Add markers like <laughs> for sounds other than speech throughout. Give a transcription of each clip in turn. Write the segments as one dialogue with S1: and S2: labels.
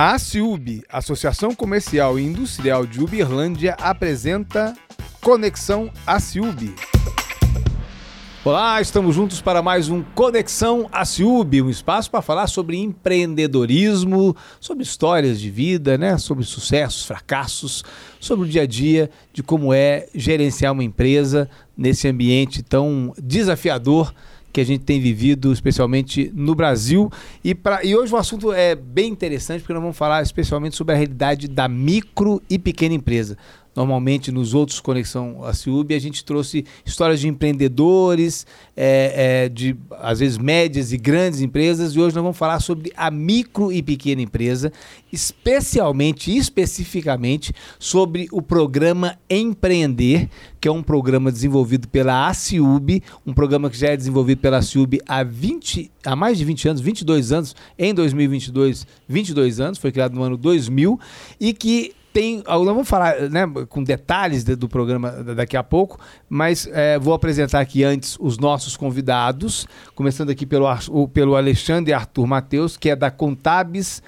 S1: A ACIUB, Associação Comercial e Industrial de Uberlândia, apresenta Conexão ACIUB. Olá, estamos juntos para mais um Conexão ACIUB, um espaço para falar sobre empreendedorismo, sobre histórias de vida, né? sobre sucessos, fracassos, sobre o dia a dia de como é gerenciar uma empresa nesse ambiente tão desafiador que a gente tem vivido, especialmente no Brasil. E, pra, e hoje o assunto é bem interessante, porque nós vamos falar especialmente sobre a realidade da micro e pequena empresa. Normalmente nos outros Conexão a Ciúbe a gente trouxe histórias de empreendedores, é, é, de às vezes médias e grandes empresas, e hoje nós vamos falar sobre a micro e pequena empresa, especialmente, especificamente, sobre o programa Empreender, que é um programa desenvolvido pela ACIUB, um programa que já é desenvolvido pela ACIUB há, 20, há mais de 20 anos, 22 anos, em 2022, 22 anos, foi criado no ano 2000, e que tem. Nós vamos falar né, com detalhes do programa daqui a pouco, mas é, vou apresentar aqui antes os nossos convidados, começando aqui pelo, pelo Alexandre Arthur Matheus, que é da Contabis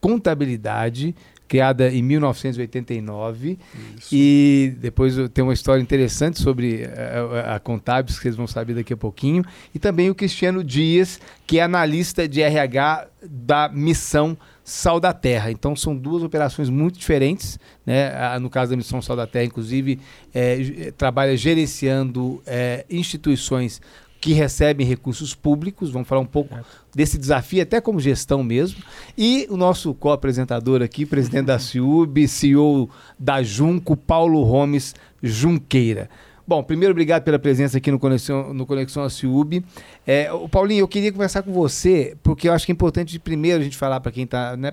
S1: Contabilidade, criada em 1989. Isso. E depois tem uma história interessante sobre a, a, a Contabis, que vocês vão saber daqui a pouquinho. E também o Cristiano Dias, que é analista de RH da Missão Sal da Terra. Então são duas operações muito diferentes. Né? No caso da Missão Sal da Terra, inclusive, é, trabalha gerenciando é, instituições que recebem recursos públicos. Vamos falar um pouco é. desse desafio, até como gestão mesmo. E o nosso co-apresentador aqui, presidente da CIUB, CEO da Junco, Paulo Gomes Junqueira. Bom, primeiro, obrigado pela presença aqui no Conexão, no Conexão Aciub. É, o Paulinho, eu queria conversar com você, porque eu acho que é importante primeiro a gente falar para quem está né,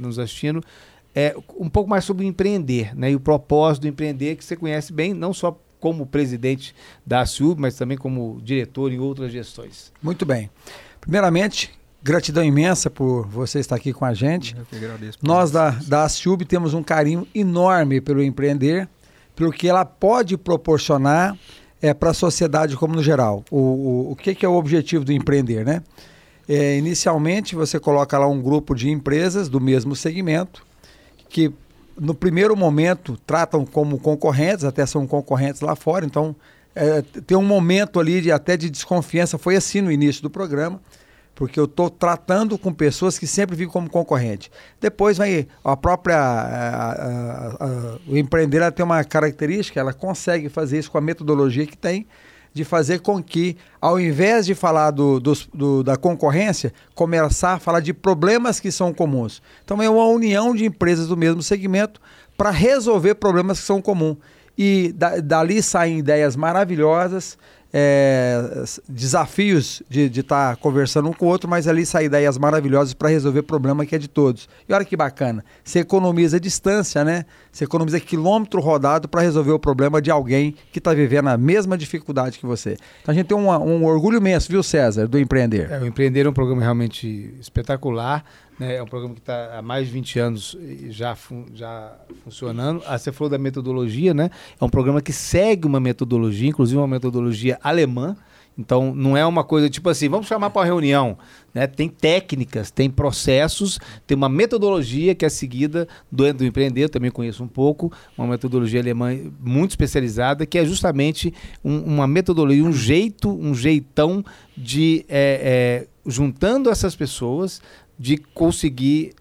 S1: nos assistindo é, um pouco mais sobre empreender, né? E o propósito do empreender, que você conhece bem, não só como presidente da Aciub, mas também como diretor em outras gestões.
S2: Muito bem. Primeiramente, gratidão imensa por você estar aqui com a gente. Eu que agradeço. Nós da, da Aciub temos um carinho enorme pelo empreender pelo que ela pode proporcionar é, para a sociedade como no geral. O, o, o que, que, é o objetivo do empreender, né? É, inicialmente você coloca lá um grupo de empresas do mesmo segmento que no primeiro momento tratam como concorrentes, até são concorrentes lá fora, então é, tem um momento ali de, até de desconfiança, foi assim no início do programa porque eu estou tratando com pessoas que sempre vivem como concorrente. Depois vai a própria a, a, a, o empreender tem uma característica, ela consegue fazer isso com a metodologia que tem de fazer com que, ao invés de falar do, do, do, da concorrência, começar a falar de problemas que são comuns. Então é uma união de empresas do mesmo segmento para resolver problemas que são comuns. E da, dali saem ideias maravilhosas, é, desafios de estar tá conversando um com o outro, mas ali saem ideias maravilhosas para resolver problema que é de todos. E olha que bacana, você economiza distância, né? Você economiza quilômetro rodado para resolver o problema de alguém que está vivendo a mesma dificuldade que você. Então a gente tem um, um orgulho imenso, viu, César, do Empreender.
S1: É, o Empreender é um programa realmente espetacular. Né? É um programa que está há mais de 20 anos já, fun já funcionando. Ah, você falou da metodologia, né? É um programa que segue uma metodologia, inclusive uma metodologia alemã. Então, não é uma coisa tipo assim, vamos chamar para uma reunião. Né? Tem técnicas, tem processos, tem uma metodologia que é seguida do, empreender, também conheço um pouco, uma metodologia alemã muito especializada, que é justamente um, uma metodologia, um jeito, um jeitão de, é, é, juntando essas pessoas, de conseguir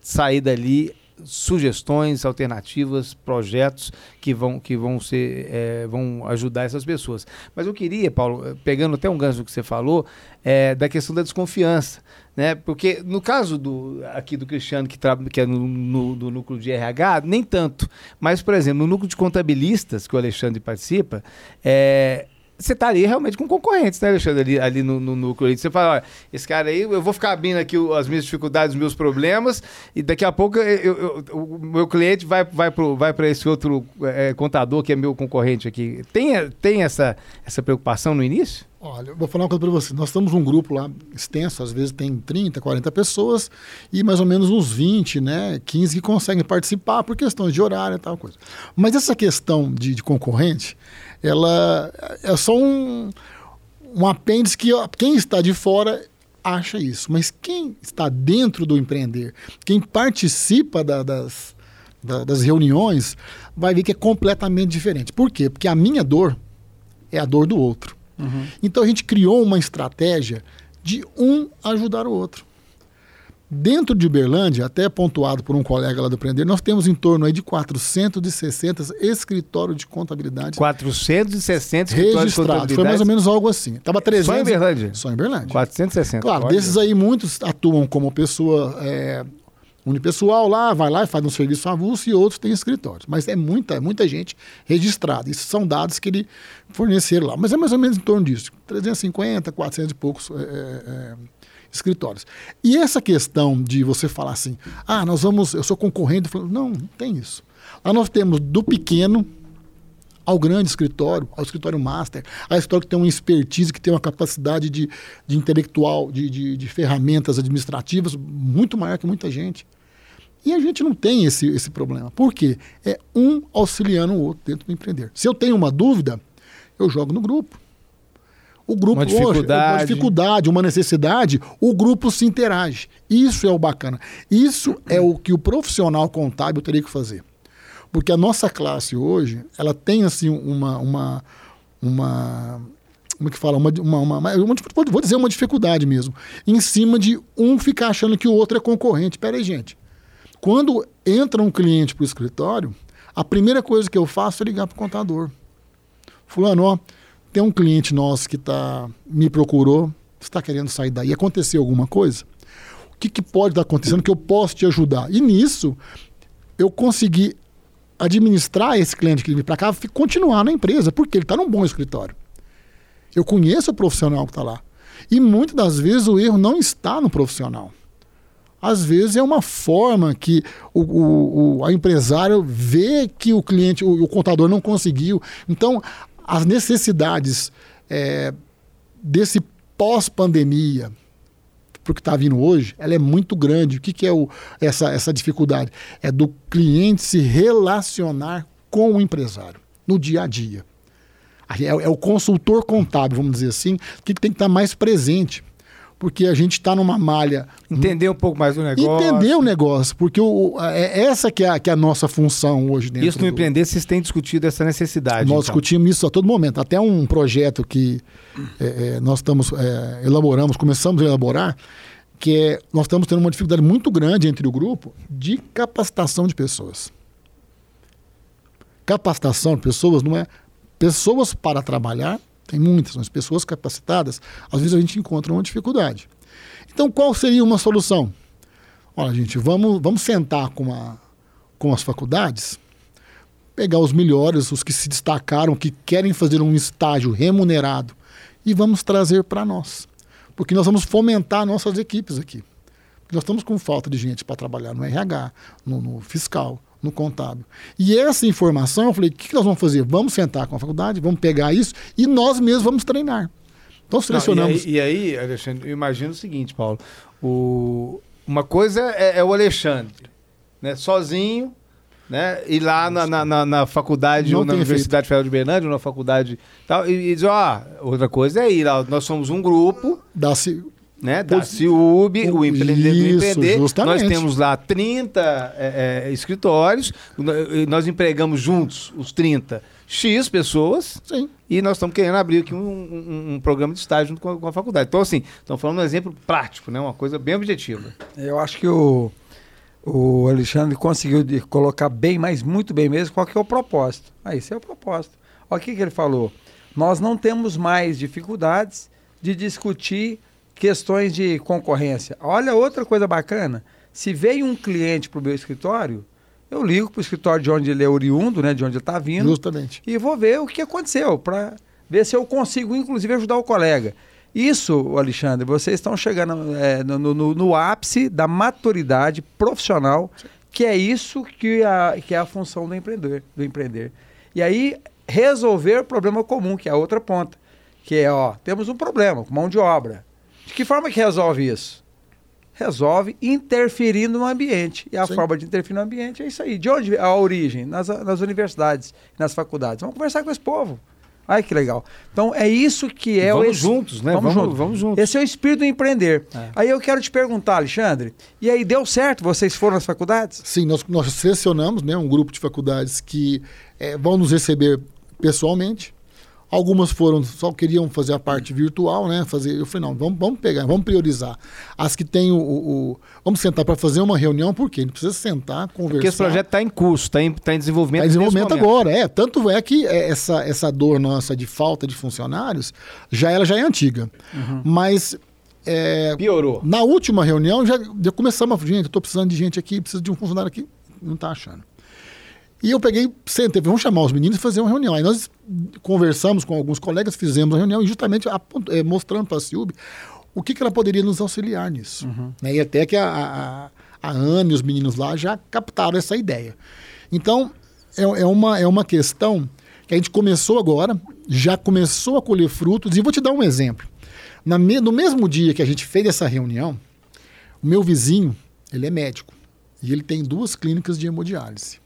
S1: sair dali sugestões, alternativas, projetos que vão, que vão ser é, vão ajudar essas pessoas. Mas eu queria, Paulo, pegando até um gancho que você falou, é, da questão da desconfiança, né? Porque no caso do aqui do Cristiano que, que é no, no, no, núcleo de RH, nem tanto. Mas por exemplo, no núcleo de contabilistas que o Alexandre participa, é, você estaria realmente com concorrentes, né, Alexandre, ali, ali no, no núcleo. Você fala, olha, esse cara aí, eu vou ficar abrindo aqui as minhas dificuldades, os meus problemas, e daqui a pouco eu, eu, o meu cliente vai, vai para vai esse outro é, contador que é meu concorrente aqui. Tem, tem essa, essa preocupação no início?
S3: Olha, vou falar uma coisa para você. Nós estamos um grupo lá extenso, às vezes tem 30, 40 pessoas e mais ou menos uns 20, né, 15 que conseguem participar por questões de horário e tal coisa. Mas essa questão de, de concorrente, ela é só um, um apêndice que quem está de fora acha isso. Mas quem está dentro do empreender, quem participa da, das, da, das reuniões, vai ver que é completamente diferente. Por quê? Porque a minha dor é a dor do outro. Uhum. Então a gente criou uma estratégia de um ajudar o outro. Dentro de Uberlândia, até pontuado por um colega lá do Prender, nós temos em torno aí de 460 escritórios de contabilidade.
S1: 460 escritórios
S3: de contabilidade. Foi mais ou menos algo assim. Tava 300.
S1: Só em Uberlândia?
S3: Só em Uberlândia.
S1: 460.
S3: Claro, Pode. desses aí muitos atuam como pessoa é, unipessoal lá, vai lá e faz um serviço avulso e outros têm escritórios. Mas é muita, muita gente registrada. Isso são dados que ele forneceram lá. Mas é mais ou menos em torno disso. 350, 400 e poucos é, é, escritórios. E essa questão de você falar assim, ah, nós vamos, eu sou concorrente, não, não tem isso. Lá nós temos do pequeno ao grande escritório, ao escritório master, ao escritório que tem uma expertise, que tem uma capacidade de, de intelectual, de, de, de ferramentas administrativas muito maior que muita gente. E a gente não tem esse, esse problema. Por quê? É um auxiliando o outro dentro do empreender. Se eu tenho uma dúvida, eu jogo no grupo. O grupo,
S1: uma dificuldade.
S3: uma dificuldade, uma necessidade, o grupo se interage. Isso é o bacana. Isso é o que o profissional contábil teria que fazer. Porque a nossa classe hoje, ela tem assim uma uma uma como é que fala? Uma, uma, uma, uma, vou dizer uma dificuldade mesmo. Em cima de um ficar achando que o outro é concorrente. Pera aí, gente. Quando entra um cliente para o escritório, a primeira coisa que eu faço é ligar para o contador. Fulano, ó, tem um cliente nosso que tá, me procurou, está querendo sair daí. Aconteceu alguma coisa? O que, que pode estar acontecendo que eu posso te ajudar? E nisso, eu consegui administrar esse cliente que vem para cá, continuar na empresa, porque ele está num bom escritório. Eu conheço o profissional que está lá. E muitas das vezes o erro não está no profissional. Às vezes é uma forma que o, o, o a empresário vê que o cliente, o, o contador não conseguiu. Então, as necessidades é, desse pós-pandemia, para o que está vindo hoje, ela é muito grande. O que, que é o, essa, essa dificuldade? É do cliente se relacionar com o empresário no dia a dia. É, é o consultor contábil, vamos dizer assim, que tem que estar tá mais presente porque a gente está numa malha.
S1: Entender um pouco mais do negócio.
S3: Entender o negócio, porque o, é essa que é, a, que é a nossa função hoje dentro.
S1: Isso no do... empreender, vocês têm discutido essa necessidade.
S3: Nós então. discutimos isso a todo momento. Até um projeto que é, é, nós estamos é, elaboramos, começamos a elaborar, que é nós estamos tendo uma dificuldade muito grande entre o grupo de capacitação de pessoas. Capacitação de pessoas não é pessoas para trabalhar tem muitas, mas pessoas capacitadas, às vezes a gente encontra uma dificuldade. Então, qual seria uma solução? Olha, gente, vamos, vamos sentar com, a, com as faculdades, pegar os melhores, os que se destacaram, que querem fazer um estágio remunerado, e vamos trazer para nós. Porque nós vamos fomentar nossas equipes aqui. Nós estamos com falta de gente para trabalhar no RH, no, no fiscal, no contábil. E essa informação, eu falei, o que nós vamos fazer? Vamos sentar com a faculdade, vamos pegar isso e nós mesmos vamos treinar. Então selecionamos.
S1: Não, e, aí, e, aí, Alexandre, eu imagino o seguinte, Paulo. O, uma coisa é, é o Alexandre, né? Sozinho, né? Ir lá na, na, na, na faculdade, ou na Universidade Federal de Bernardo, ou na faculdade tal, e, e dizer, ó, outra coisa é ir lá. Nós somos um grupo.
S3: Dá-se
S1: né, da CIUB, o empreendedor Isso, empreender. Justamente. Nós temos lá 30 é, é, escritórios, nós empregamos juntos os 30 X pessoas
S3: Sim.
S1: e nós estamos querendo abrir aqui um, um, um programa de estágio junto com a, com a, faculdade. Então, assim, estamos falando de um exemplo prático, né, uma coisa bem objetiva.
S2: Eu acho que o, o Alexandre conseguiu colocar bem, mas muito bem mesmo, qual que é o propósito. Ah, esse é o propósito. Olha o que, que ele falou. Nós não temos mais dificuldades de discutir questões de concorrência. Olha outra coisa bacana. Se veio um cliente para o meu escritório, eu ligo para o escritório de onde ele é oriundo, né, de onde ele está vindo.
S3: Justamente.
S2: E vou ver o que aconteceu, para ver se eu consigo, inclusive, ajudar o colega. Isso, Alexandre, vocês estão chegando é, no, no, no, ápice da maturidade profissional, que é isso que, a, que é a função do empreendedor, do empreender. E aí, resolver o problema comum, que é a outra ponta. Que é, ó, temos um problema com mão de obra. De que forma que resolve isso? Resolve interferindo no ambiente. E a Sim. forma de interferir no ambiente é isso aí. De onde a origem? Nas, nas universidades, nas faculdades. Vamos conversar com esse povo. Olha que legal. Então é isso que é
S1: vamos
S2: o.
S1: juntos, né?
S2: Vamos,
S1: vamos,
S2: juntos.
S1: vamos juntos.
S2: Esse é o espírito do empreender. É. Aí eu quero te perguntar, Alexandre, e aí deu certo? Vocês foram às faculdades?
S3: Sim, nós, nós selecionamos né, um grupo de faculdades que é, vão nos receber pessoalmente. Algumas foram, só queriam fazer a parte virtual, né? Fazer, eu falei, não, vamos, vamos pegar, vamos priorizar. As que têm o. o, o vamos sentar para fazer uma reunião, porque a gente precisa sentar, conversar. Porque
S1: esse projeto está em curso, está em, tá em desenvolvimento.
S3: Está em desenvolvimento agora, é. Tanto é que essa, essa dor nossa de falta de funcionários, já ela já é antiga. Uhum. Mas é,
S1: Piorou.
S3: Na última reunião já, já começamos a gente, eu estou precisando de gente aqui, preciso de um funcionário aqui. Não está achando. E eu peguei, sentei, vamos chamar os meninos e fazer uma reunião. Aí nós conversamos com alguns colegas, fizemos a reunião e justamente é, mostrando para a Silvia o que, que ela poderia nos auxiliar nisso. Uhum. Né? E até que a, a, a Ana e os meninos lá já captaram essa ideia. Então, é, é, uma, é uma questão que a gente começou agora, já começou a colher frutos, e vou te dar um exemplo. Na me, no mesmo dia que a gente fez essa reunião, o meu vizinho, ele é médico, e ele tem duas clínicas de hemodiálise.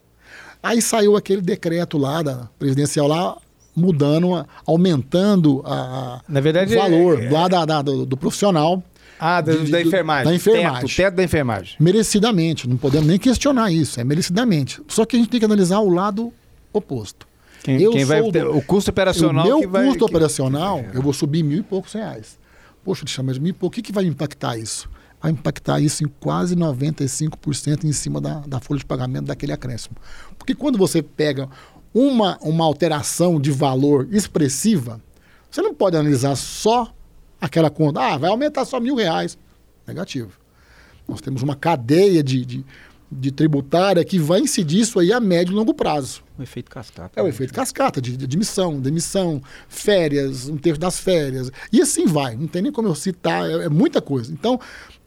S3: Aí saiu aquele decreto lá da presidencial lá mudando, aumentando a,
S1: Na verdade,
S3: o valor é, é... lá da, da do, do, profissional.
S1: Ah, da,
S3: de,
S1: da enfermagem.
S3: Da enfermagem.
S1: Teto, teto da enfermagem.
S3: Merecidamente, não podemos nem questionar isso, é merecidamente. Só que a gente tem que analisar o lado oposto.
S1: Quem, eu quem vai ter, o custo operacional.
S3: O meu
S1: que vai,
S3: custo que... operacional, eu vou subir mil e poucos reais. Poxa, mas mil e pouco, o que, que vai impactar isso? Vai impactar isso em quase 95% em cima da, da folha de pagamento daquele acréscimo. Porque quando você pega uma, uma alteração de valor expressiva, você não pode analisar só aquela conta. Ah, vai aumentar só mil reais. Negativo. Nós temos uma cadeia de, de, de tributária que vai incidir isso aí a médio e longo prazo.
S1: O efeito cascata.
S3: É o né? efeito cascata, de, de admissão, demissão, férias, um terço das férias. E assim vai. Não tem nem como eu citar, é, é muita coisa. Então,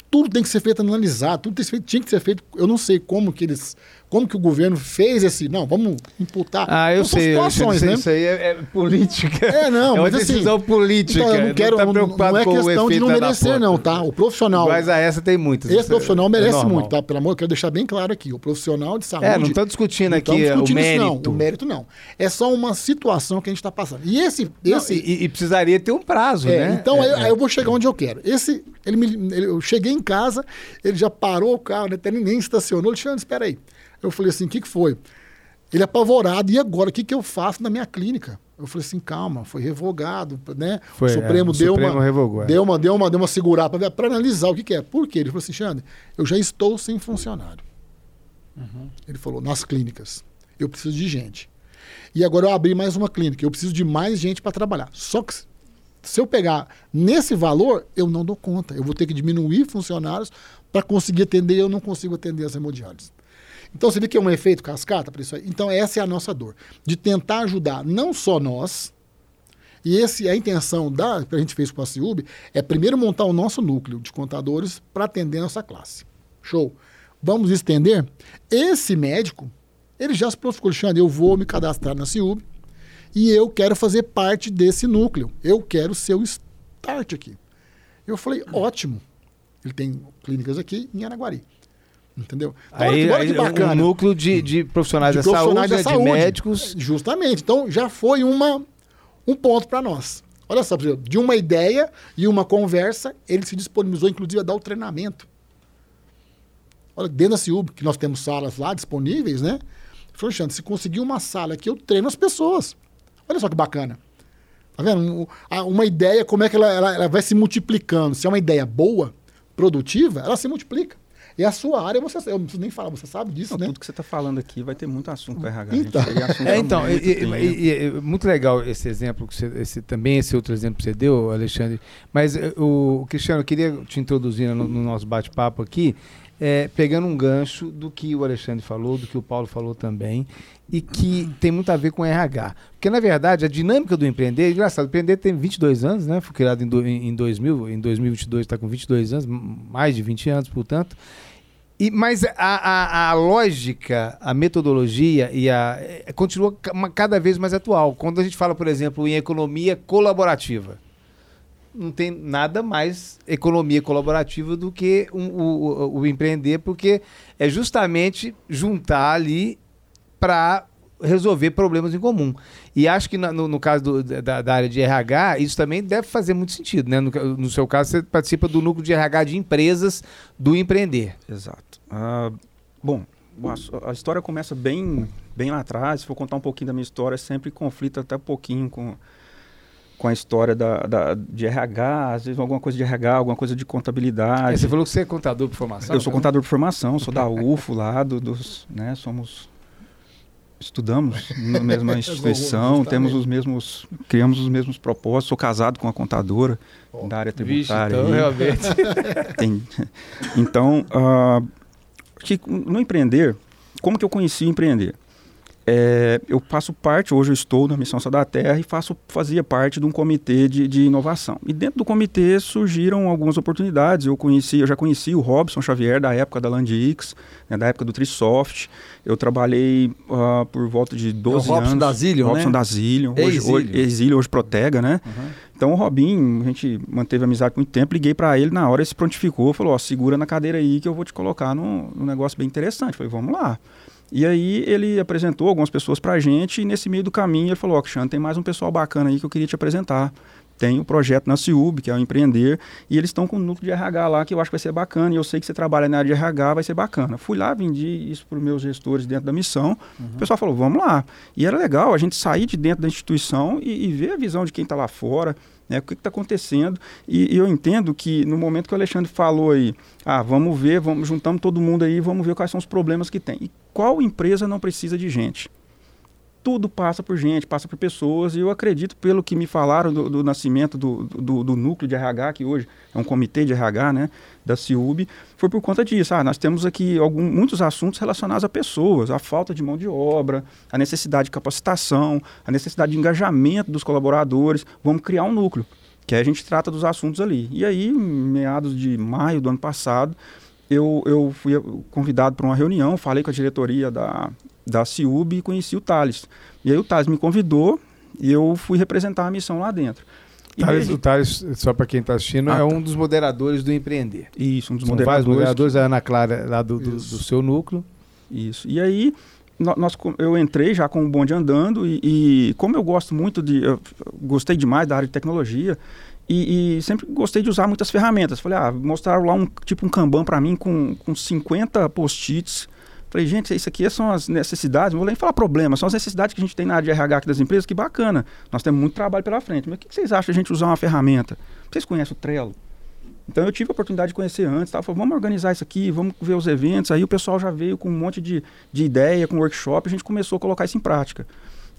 S3: tudo tem que ser feito analisado, tudo tinha que ser feito. Eu não sei como que eles como que o governo fez esse. Não, vamos imputar.
S1: Ah, eu sei. Situações, eu sei, né? Isso aí é, é, política.
S3: É, não, <laughs>
S1: é
S3: mas
S1: uma assim, decisão
S3: assim,
S1: política.
S3: Então, eu não quero. Não, tá não é questão de não merecer, não, tá? O profissional.
S1: Mas a essa tem muitas.
S3: Esse profissional é merece é muito, tá? Pelo amor, eu quero deixar bem claro aqui. O profissional de saúde. É,
S1: não estou discutindo aqui discutindo o mérito.
S3: não, o mérito não. É só uma situação que a gente está passando. E esse. esse
S1: não, e, e, precisaria ter um prazo,
S3: é,
S1: né?
S3: Então,
S1: aí,
S3: é, aí, eu vou chegar onde eu quero. Esse. Ele me, ele, eu cheguei em casa, ele já parou o carro, né? até nem estacionou. Alexandre, espera aí. Eu falei assim: o que, que foi? Ele é apavorado, e agora? O que, que eu faço na minha clínica? Eu falei assim, calma, foi revogado, né?
S1: Foi,
S3: o Supremo,
S1: é, o
S3: deu,
S1: Supremo
S3: uma,
S1: revogou,
S3: é. deu, uma, deu, uma, deu uma segurada para analisar o que, que, é. Por quê? Ele falou assim, Xande, eu já estou sem funcionário. Uhum. Ele falou, nas clínicas. Eu preciso de gente. E agora eu abri mais uma clínica, eu preciso de mais gente para trabalhar. Só que se eu pegar nesse valor, eu não dou conta. Eu vou ter que diminuir funcionários para conseguir atender, eu não consigo atender as hemodiálises. Então você vê que é um efeito cascata para isso aí. Então essa é a nossa dor, de tentar ajudar não só nós, e esse a intenção da que a gente fez com a Ciub é primeiro montar o nosso núcleo de contadores para atender a nossa classe. Show. Vamos estender? Esse médico, ele já se prontificou, Alexandre, eu vou me cadastrar na Ciub e eu quero fazer parte desse núcleo. Eu quero ser o start aqui. Eu falei, ótimo. Ele tem clínicas aqui em Araguari. Entendeu?
S1: Então, aí, olha que, bacana. Um núcleo de, de profissionais, de da, profissionais saúde, da saúde, de médicos.
S3: Justamente. Então já foi uma, um ponto para nós. Olha só, de uma ideia e uma conversa, ele se disponibilizou, inclusive, a dar o treinamento. Olha, dentro da CIUB, que nós temos salas lá disponíveis, né? Falou, se conseguir uma sala aqui, eu treino as pessoas. Olha só que bacana. Tá vendo? Uma ideia, como é que ela, ela, ela vai se multiplicando. Se é uma ideia boa, produtiva, ela se multiplica. E a sua área, você, eu não preciso nem falar, você sabe disso,
S4: não,
S3: né?
S4: Tudo que você está falando aqui vai ter muito assunto para RH.
S1: Então, é, então e, e, e, muito legal esse exemplo, que você, esse, também esse outro exemplo que você deu, Alexandre. Mas eh, o, Cristiano, eu queria te introduzir no, no nosso bate-papo aqui, é, pegando um gancho do que o Alexandre falou, do que o Paulo falou também, e que tem muito a ver com RH. Porque, na verdade, a dinâmica do empreender, engraçado, o empreender tem 22 anos, né? Foi criado em, do, em 2000, em 2022 está com 22 anos, mais de 20 anos, portanto. E, mas a, a, a, lógica, a metodologia e a, é, continua cada vez mais atual. Quando a gente fala, por exemplo, em economia colaborativa, não tem nada mais economia colaborativa do que um, o, empreender, porque é justamente juntar ali para resolver problemas em comum. E acho que no, no caso do, da, da, área de RH, isso também deve fazer muito sentido. Né? No, no, seu caso, você participa do núcleo de RH de empresas do empreender.
S4: Exato. Uh, bom, a, a, história começa bem, bem lá atrás. Se for contar um pouquinho da minha história, sempre conflita até um pouquinho com, com a história da, da, de RH, às vezes alguma coisa de RH, alguma coisa de contabilidade.
S1: É, você falou que você é contador por formação?
S4: Eu sou né? contador por formação, sou da UFO lá, do, dos, né, somos estudamos na mesma <laughs> instituição, temos os mesmos, criamos os mesmos propósitos. Sou casado com uma contadora oh, da área tributária.
S1: Vixe, então, realmente. <laughs>
S4: Tem, então, uh, no empreender, como que eu conheci empreender? É, eu faço parte, hoje eu estou na Missão Sal da Terra e faço, fazia parte de um comitê de, de, inovação. E dentro do comitê surgiram algumas oportunidades. Eu conheci, eu já conheci o Robson Xavier da época da Landix, né, da época do Trisoft. Eu trabalhei uh, por volta de 12 é o Robson
S2: anos. Da Zillion,
S4: Robson
S2: né?
S4: da Zillion, hoje, hoje, exílio, hoje Protega, né? Uhum. Então o Robin, a gente manteve amizade por muito tempo, liguei para ele na hora, ele se prontificou, falou, ó, segura na cadeira aí que eu vou te colocar num, num negócio bem interessante. Eu falei, vamos lá. E aí ele apresentou algumas pessoas para a gente e nesse meio do caminho ele falou, ó, oh, tem mais um pessoal bacana aí que eu queria te apresentar. Tem o um projeto na Ciub, que é o Empreender, e eles estão com um núcleo de RH lá que eu acho que vai ser bacana, e eu sei que você trabalha na área de RH, vai ser bacana. Fui lá, vendi isso para os meus gestores dentro da missão, uhum. o pessoal falou, vamos lá. E era legal a gente sair de dentro da instituição e, e ver a visão de quem está lá fora, né, o que está acontecendo. E, e, eu entendo que no momento que o Alexandre falou aí, ah, vamos ver, vamos juntamos todo mundo aí, vamos ver quais são os problemas que tem. E qual empresa não precisa de gente? Tudo passa por gente, passa por pessoas, e eu acredito, pelo que me falaram do, do nascimento do, do, do, núcleo de RH, que hoje é um comitê de RH, né, da CIUB, foi por conta disso. Ah, nós temos aqui algum, muitos assuntos relacionados a pessoas, a falta de mão de obra, a necessidade de capacitação, a necessidade de engajamento dos colaboradores. Vamos criar um núcleo, que aí a gente trata dos assuntos ali. E aí, meados de maio do ano passado, eu, eu fui convidado para uma reunião, falei com a diretoria da, da CIUB e conheci o Thales. E aí o Thales me convidou e eu fui representar a missão lá dentro.
S1: Thales, o Thales, só para quem está assistindo, ah, é um dos moderadores do Empreender.
S4: Isso, um dos
S1: São
S4: moderadores.
S1: Vários moderadores, a Ana Clara lá do, do, do, seu núcleo.
S4: Isso. E aí nós, eu entrei já com o bonde andando e, e como eu gosto muito de... gostei demais da área de tecnologia e, e, sempre gostei de usar muitas ferramentas. Falei, ah, mostraram lá um tipo um Kanban para mim com, com 50 post-its Falei, gente, isso aqui são as necessidades, não vou nem falar problemas, são as necessidades que a gente tem na área de RH aqui das empresas, que bacana. Nós temos muito trabalho pela frente. Mas o que vocês acham de a gente usar uma ferramenta? Vocês conhecem o Trello? Então eu tive a oportunidade de conhecer antes, tá? Falei, vamos organizar isso aqui, vamos ver os eventos. Aí o pessoal já veio com um monte de, de ideia, com workshop, a gente começou a colocar isso em prática.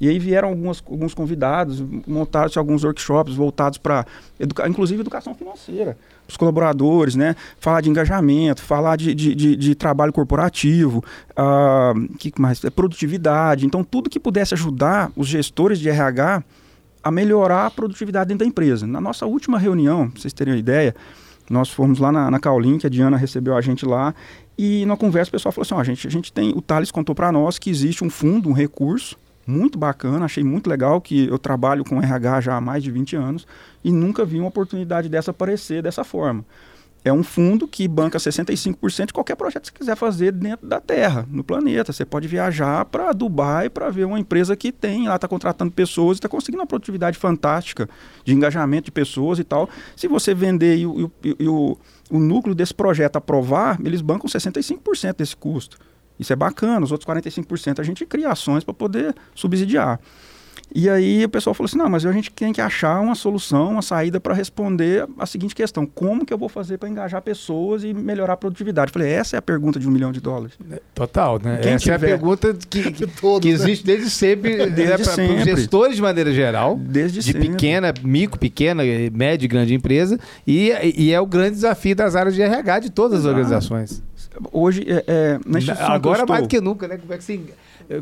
S4: E aí vieram algumas, alguns convidados, montaram-se alguns workshops voltados para, educa inclusive, educação financeira os colaboradores, né? Falar de engajamento, falar de, de, de, de trabalho corporativo, uh, que mais? É produtividade. Então, tudo que pudesse ajudar os gestores de RH a melhorar a produtividade dentro da empresa. Na nossa última reunião, pra vocês terem uma ideia, nós fomos lá na, na Caulin, que a Diana recebeu a gente lá, e na conversa o pessoal falou assim: ó, gente, a gente tem, o Thales contou para nós que existe um fundo, um recurso muito bacana, achei muito legal que eu trabalho com RH já há mais de 20 anos e nunca vi uma oportunidade dessa aparecer dessa forma. É um fundo que banca 65% de qualquer projeto que você quiser fazer dentro da Terra, no planeta. Você pode viajar para Dubai para ver uma empresa que tem, lá está contratando pessoas está conseguindo uma produtividade fantástica de engajamento de pessoas e tal. Se você vender e, e, e o, o núcleo desse projeto aprovar, eles bancam 65% desse custo. Isso é bacana, os outros 45% a gente cria ações para poder subsidiar. E aí o pessoal falou assim: não, mas a gente tem que achar uma solução, uma saída para responder a seguinte questão: como que eu vou fazer para engajar pessoas e melhorar a produtividade? Eu falei: essa é a pergunta de um milhão de dólares.
S1: É, total, né? Quem essa tiver... é a pergunta que, <laughs> que, Todos, que né? existe né? desde sempre, desde né, para os gestores de maneira geral,
S4: desde
S1: de sempre. pequena, micro, pequena, média e grande empresa, e, e é o grande desafio das áreas de RH de todas Exato. as organizações.
S4: Hoje, é, é,
S1: na Agora mais do que nunca, né? Como é que você,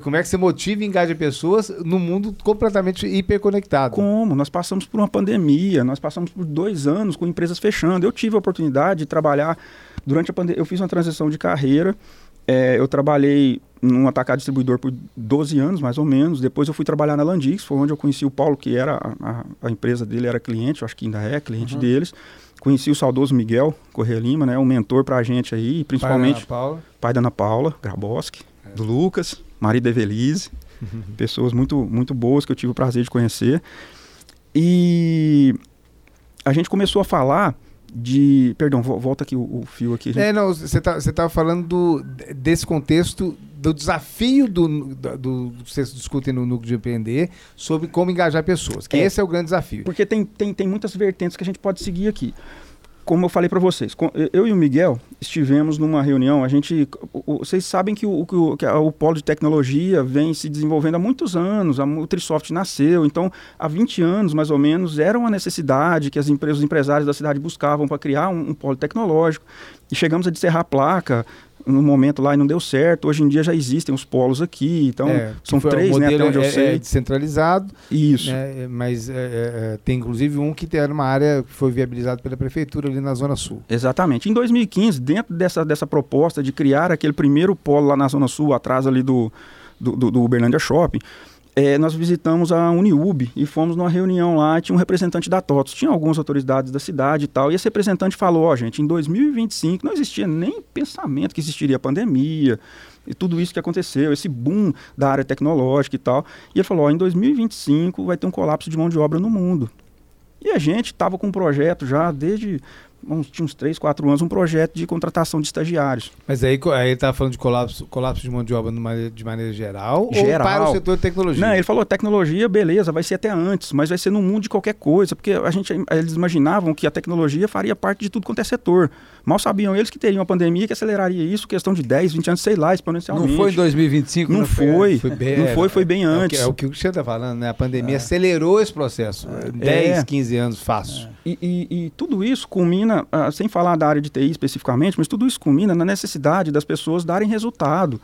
S1: como é que você motiva e engaja pessoas no mundo completamente hiperconectado?
S4: Como? Nós passamos por uma pandemia, nós passamos por dois anos com empresas fechando. Eu tive a oportunidade de trabalhar durante a pandemia. Eu fiz uma transição de carreira. É, eu trabalhei num atacado distribuidor por 12 anos, mais ou menos. Depois eu fui trabalhar na Landix, foi onde eu conheci o Paulo, que era a, a, empresa dele, era cliente, eu acho que ainda é cliente uhum. deles. Conheci o saudoso Miguel Correia Lima, né? Um mentor pra gente aí, principalmente.
S1: Pai da Ana Paula.
S4: Pai da Ana Paula, Graboski, é. do Lucas, marido da Evelise. Uhum. <laughs> Pessoas muito, muito boas que eu tive o prazer de conhecer. E a gente começou a falar de. Perdão, volta aqui o, o fio aqui.
S1: Gente. É, não, você tá, estava falando do, desse contexto do desafio do, do, do, que vocês discutem no núcleo de empreender sobre como engajar pessoas. Que é. esse é o grande desafio.
S4: Porque tem, tem, tem muitas vertentes que a gente pode seguir aqui como eu falei para vocês, eu e o Miguel estivemos numa reunião. A gente, vocês sabem que o, que o, polo de tecnologia vem se desenvolvendo há muitos anos. A Nutrisoft nasceu, então há 20 anos mais ou menos era uma necessidade que as empresas, os empresários da cidade buscavam para criar um, um polo tecnológico. E chegamos a descerrar a placa no momento lá e não deu certo. Hoje em dia já existem os polos aqui, então é, são três, né, até onde eu é, sei.
S1: É descentralizado.
S4: Isso.
S1: Né, mas é, é, é, tem inclusive um que era uma área que foi viabilizado pela prefeitura ali na Zona Sul.
S4: Exatamente. Em 2015, dentro dessa, dessa proposta de criar aquele primeiro polo lá na Zona Sul, atrás ali do, do, do, do Uberlândia Shopping, é, nós visitamos a Uniub e fomos numa reunião lá, tinha um representante da TOTOS, tinha algumas autoridades da cidade e tal, e esse representante falou, ó oh, gente, em 2025 não existia nem pensamento que existiria pandemia e tudo isso que aconteceu, esse boom da área tecnológica e tal, e ele falou, ó, oh, em 2025 vai ter um colapso de mão de obra no mundo. E a gente estava com um projeto já desde uns, tinha uns 3, 4 anos, um projeto de contratação de estagiários.
S1: Mas aí, aí ele estava falando de colapso, colapso de mão de obra de maneira geral,
S4: geral
S1: ou para o setor de tecnologia?
S4: Não, ele falou, tecnologia, beleza, vai ser até antes, mas vai ser no mundo de qualquer coisa, porque a gente, eles imaginavam que a tecnologia faria parte de tudo quanto é setor. Mal sabiam eles que teria uma pandemia que aceleraria isso, questão de 10, 20 anos, sei lá, exponencialmente.
S1: Não foi em 2025?
S4: Não, não foi, foi bem, não foi, foi bem
S1: é
S4: antes.
S1: É o que, é o, que Cristiano está falando, né? A pandemia é. acelerou esse processo. É. 10, 15 anos fácil.
S4: É. E, e, e, tudo isso culmina, sem falar da área de TI especificamente, mas tudo isso culmina na necessidade das pessoas darem resultado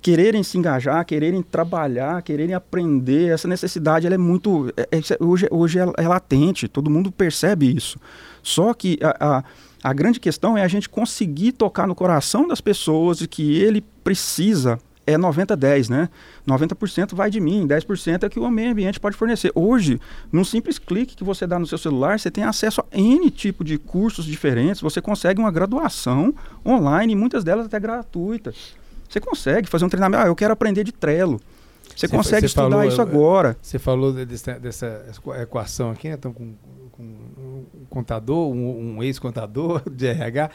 S4: quererem se engajar, quererem trabalhar, quererem aprender, essa necessidade ela é muito. É, é, hoje hoje é, é, latente, todo mundo percebe isso. Só que a, a, a, grande questão é a gente conseguir tocar no coração das pessoas de que ele precisa. É 90-10, né? 90% vai de mim, 10% é que o meio ambiente pode fornecer. Hoje, num simples clique que você dá no seu celular, você tem acesso a N tipo de cursos diferentes, você consegue uma graduação online, muitas delas até gratuitas. Você consegue fazer um treinamento. Ah, eu quero aprender de Trello. Você, você consegue você estudar falou, isso agora.
S1: Você falou dessa, dessa equação aqui, né? Então, com com um contador, um, um ex-contador <laughs> de RH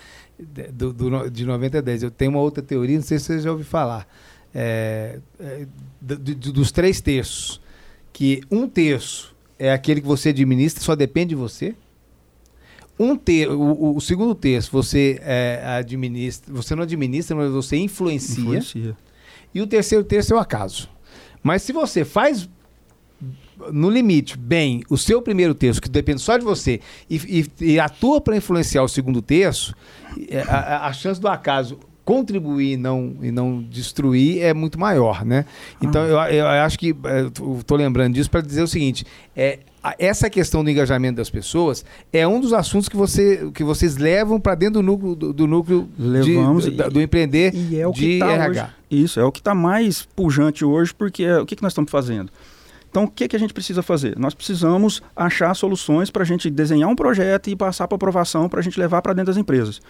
S1: do, do, de 90 a 10. Eu tenho uma outra teoria, não sei se você já ouviu falar, é, é, do, do, dos três terços, que um terço é aquele que você administra, só depende de você. Um ter, o, o segundo terço você é, administra, você não administra, mas você influencia. influencia. E o terceiro terço é o acaso. Mas se você faz no limite, bem, o seu primeiro terço, que depende só de você, e, e, e atua para influenciar o segundo terço, é, a, a, chance do acaso contribuir e não, e não destruir é muito maior, né? Então, ah. eu, eu acho que, estou é, lembrando disso para dizer o seguinte, é, essa questão do engajamento das pessoas é um dos assuntos que, você, que vocês levam para dentro do núcleo do, do núcleo
S4: Levamos
S1: de, do, do, empreender
S4: e é o
S1: de
S4: que tá
S1: RH.
S4: Hoje. Isso, é o que está mais pujante hoje, porque o que, que nós estamos fazendo? Então, o que, que a gente precisa fazer? Nós precisamos achar soluções para a gente desenhar um projeto e passar para aprovação para a gente levar para dentro das empresas.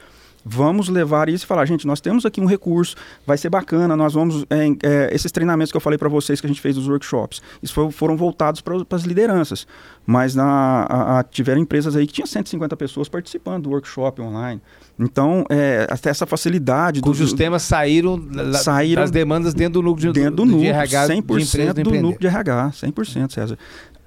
S4: Vamos levar isso e falar, gente, nós temos aqui um recurso, vai ser bacana, nós vamos. É, é, esses treinamentos que eu falei para vocês que a gente fez dos workshops, isso foi, foram voltados para as lideranças. Mas na, a, a, tiveram empresas aí que tinham 150 pessoas participando do workshop online. Então, é, até essa facilidade.
S1: Cujos do, temas saíram, saíram das demandas dentro do núcleo
S4: de, dentro do, do núcleo, de RH. 100% de do núcleo de RH, 100%, César.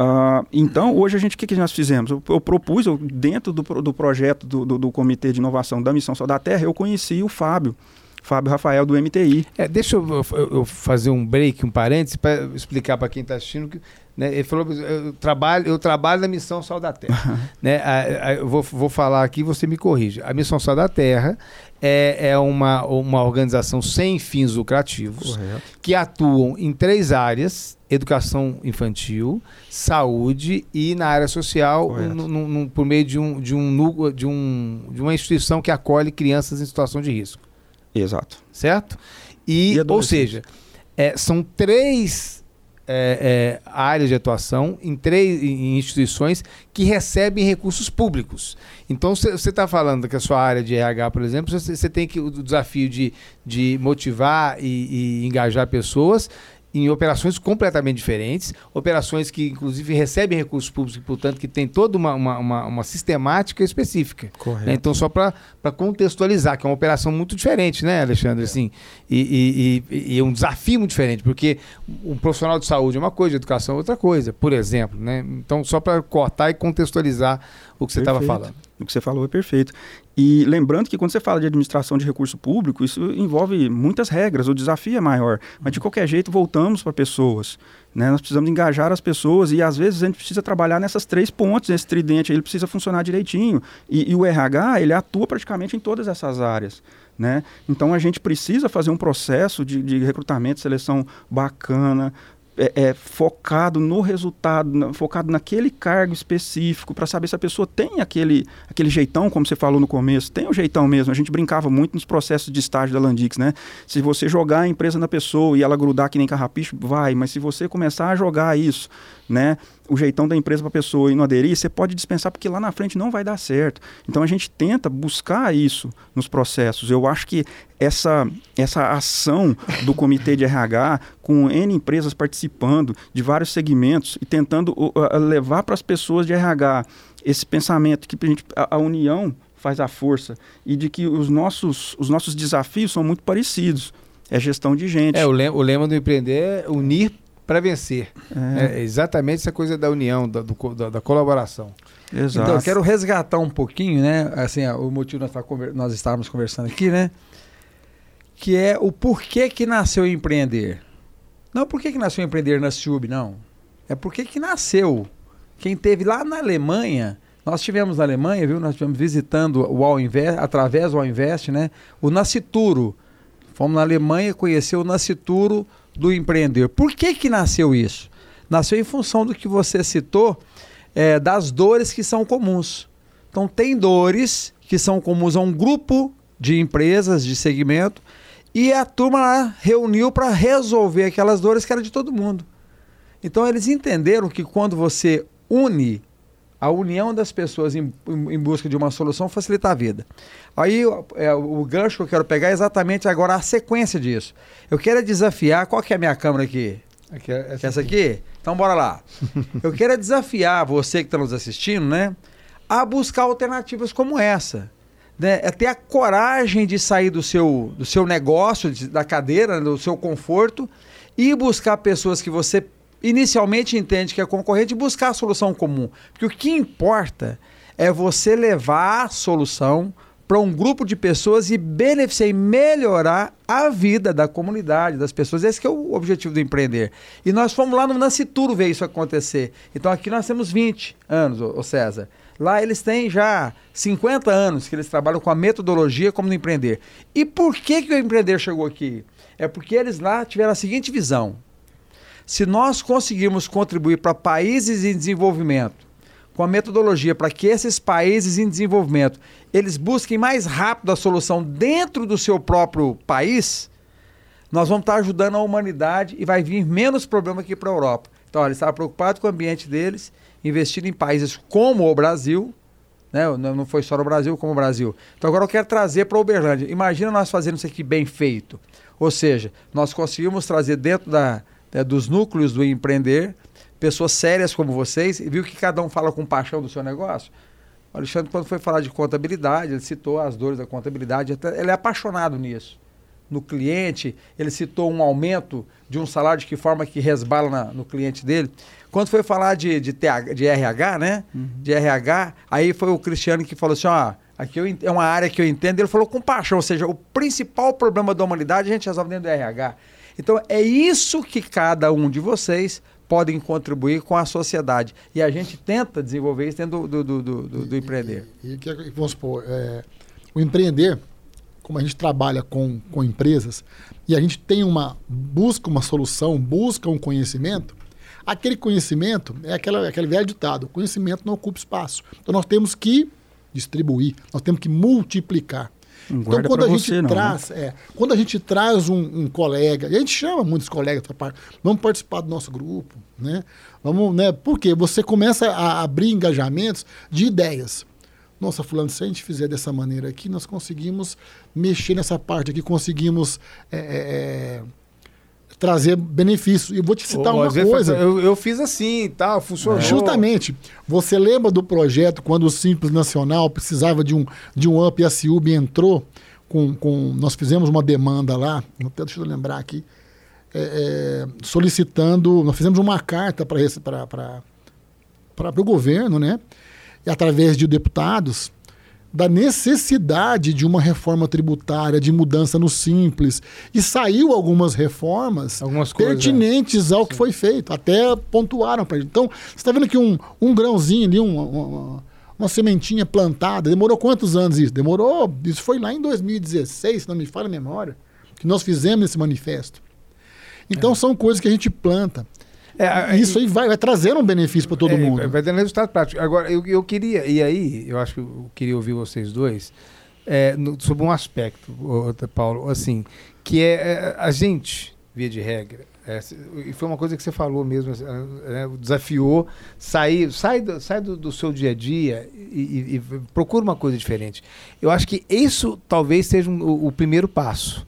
S4: Uh, então, hoje a gente, o que, que nós fizemos? Eu, eu propus, eu, dentro do, do projeto do, do, do, Comitê de Inovação da Missão Sol da Terra, eu conheci o Fábio, Fábio Rafael do MTI.
S1: É, deixa eu, eu, eu, fazer um break, um parênteses, para explicar para quem está assistindo que né? Ele falou: eu trabalho, eu trabalho na Missão Sal da Terra. <laughs> né? A, a, eu vou, vou falar aqui, você me corrige. A Missão Sal da Terra é, é uma, uma organização sem fins lucrativos Correto. que atuam em três áreas: educação infantil, saúde e na área social, por meio de, um, de, um, de, um, de uma instituição que acolhe crianças em situação de risco.
S4: Exato.
S1: Certo? E, e ou seja, é, são três é, é, áreas de atuação em três em instituições que recebem recursos públicos. Então, você está falando que a sua área de RH, por exemplo, você tem que, o desafio de, de motivar e, e engajar pessoas em operações completamente diferentes, operações que inclusive recebem recursos públicos e, portanto, que tem toda uma, uma, uma, uma sistemática específica. Né? Então, só para contextualizar, que é uma operação muito diferente, né, Alexandre? É. Assim, e, e, e, é um desafio muito diferente, porque um profissional de saúde é uma coisa, educação é outra coisa, por exemplo. Né? Então, só para cortar e contextualizar o que você estava falando.
S4: O que você falou é perfeito. E lembrando que quando você fala de administração de recurso público, isso envolve muitas regras, o desafio é maior. Mas de qualquer jeito, voltamos para pessoas. Né? Nós precisamos engajar as pessoas e às vezes a gente precisa trabalhar nessas três pontes, esse tridente, ele precisa funcionar direitinho. E, e o RH, ele atua praticamente em todas essas áreas. Né? Então a gente precisa fazer um processo de, de recrutamento, seleção bacana, é, é, focado no resultado, na, focado naquele cargo específico, para saber se a pessoa tem aquele, aquele jeitão, como você falou no começo, tem o jeitão mesmo. A gente brincava muito nos processos de estágio da Landix, né? Se você jogar a empresa na pessoa e ela grudar que nem carrapicho, vai, mas se você começar a jogar isso, né? O jeitão da empresa para a pessoa e não aderir, você pode dispensar porque lá na frente não vai dar certo. Então a gente tenta buscar isso nos processos. Eu acho que essa, essa ação do comitê de RH, com N empresas participando de vários segmentos e tentando uh, levar para as pessoas de RH esse pensamento que a, gente, a, a união faz a força e de que os nossos, os nossos desafios são muito parecidos. É gestão de gente.
S1: É, o lema, o lema do empreender é unir para vencer. É. é. exatamente essa coisa da união, da, do, da, da, colaboração.
S2: Exato. Então, eu quero resgatar um pouquinho, né? Assim, o motivo nós, tá, nós estávamos conversando aqui, né? Que é o porquê que nasceu empreender. Não por que nasceu empreender na SUB, não. É porque que nasceu. Quem teve lá na Alemanha, nós tivemos na Alemanha, viu? Nós estivemos visitando o All Invest, através do All Invest, né? O Nascituro. Fomos na Alemanha conhecer o Nascituro do empreender. Por que, que nasceu isso? Nasceu em função do que você citou, é, das dores que são comuns. Então, tem dores que são comuns a um grupo de empresas, de segmento, e a turma lá reuniu para resolver aquelas dores que era de todo mundo. Então, eles entenderam que quando você une a união das pessoas em, em, busca de uma solução facilita a vida. Aí é, o gancho que eu quero pegar é exatamente agora a sequência disso. Eu quero desafiar. Qual que é a minha câmera aqui? aqui é essa, essa aqui? aqui? Então bora lá. <laughs> eu quero desafiar você que está nos assistindo, né? A buscar alternativas como essa. Né? É ter a coragem de sair do seu, do seu negócio, de, da cadeira, do seu conforto, e buscar pessoas que você inicialmente entende que é concorrente buscar a solução comum. Porque o que importa é você levar a solução para um grupo de pessoas e beneficiar e melhorar a vida da comunidade, das pessoas. Esse é o objetivo do empreender. E nós fomos lá no Nascituro ver isso acontecer. Então aqui nós temos 20 anos, o César. Lá eles têm já 50 anos que eles trabalham com a metodologia como no empreender. E por que, que o empreender chegou aqui? É porque eles lá tiveram a seguinte visão. Se nós conseguirmos contribuir para países em desenvolvimento, com a metodologia para que esses países em desenvolvimento eles busquem mais rápido a solução dentro do seu próprio país, nós vamos estar ajudando a humanidade e vai vir menos problema aqui para a Europa. Então, eles estavam preocupados com o ambiente deles, investindo em países como o Brasil, né? não foi só no Brasil como o Brasil. Então, agora eu quero trazer para a Uberlândia. Imagina nós fazendo isso aqui bem feito. Ou seja, nós conseguimos trazer dentro da, né, dos núcleos do empreender, pessoas sérias como vocês, e viu que cada um fala com paixão do seu negócio? O Alexandre, quando foi falar de contabilidade, ele citou as dores da contabilidade, até, ele é apaixonado nisso. No cliente, ele citou um aumento de um salário de que forma que resbala na, no cliente dele. Quando foi falar de, de, TH, de RH, né? Uhum. De RH, aí foi o Cristiano que falou assim: ó, aqui eu, é uma área que eu entendo. Ele falou com paixão, ou seja, o principal problema da humanidade a gente resolve dentro do RH. Então é isso que cada um de vocês podem contribuir com a sociedade. E a gente tenta desenvolver isso dentro do, do, do, do, do empreender.
S3: E, e, e, vamos supor, é, o empreender, como a gente trabalha com, com empresas, e a gente tem uma, busca uma solução, busca um conhecimento, aquele conhecimento é aquela, aquele velho ditado, o conhecimento não ocupa espaço. Então nós temos que distribuir, nós temos que multiplicar.
S4: Então, quando a gente não,
S3: traz, né? é, quando a gente traz um, um, colega, e a gente chama muitos colegas para vamos participar do nosso grupo, né? Vamos, né? Porque você começa a abrir engajamentos de ideias. Nossa, fulano, se a gente fizer dessa maneira aqui, nós conseguimos mexer nessa parte aqui, conseguimos é, é, é trazer benefícios. E vou te citar
S1: Ô,
S3: uma coisa.
S1: Eu, eu fiz assim e tal, funcionou.
S3: Justamente. Você lembra do projeto quando o Simples Nacional precisava de um, de um up e a Ciub entrou com, com. Nós fizemos uma demanda lá, até deixa eu lembrar aqui, é, é, solicitando. Nós fizemos uma carta para o governo, né? E através de deputados, da necessidade de uma reforma tributária, de mudança no simples. E saiu algumas reformas
S1: Algumas coisas,
S3: pertinentes ao que foi feito. Até pontuaram para. Então, você está vendo aqui um, um grãozinho ali, uma, uma, uma sementinha plantada. Demorou quantos anos isso? Demorou. Isso foi lá em 2016, se não me falha a memória, que nós fizemos esse manifesto. Então, são coisas que a gente planta.
S1: É,
S3: Isso aí vai, vai trazendo um benefício para todo
S1: é,
S3: mundo.
S1: Vai dando resultado prático. Agora, eu, eu queria, e aí, eu acho que eu queria ouvir vocês dois é, no- sobre um aspecto, Paulo, assim, que é, é, a gente, via de regra, é, e foi uma coisa que você falou mesmo, assim, é, desafiou, sair, sai, do, sai do, do seu dia a dia e, e- e procura uma coisa diferente. Eu acho que isso talvez seja um- o, o primeiro passo.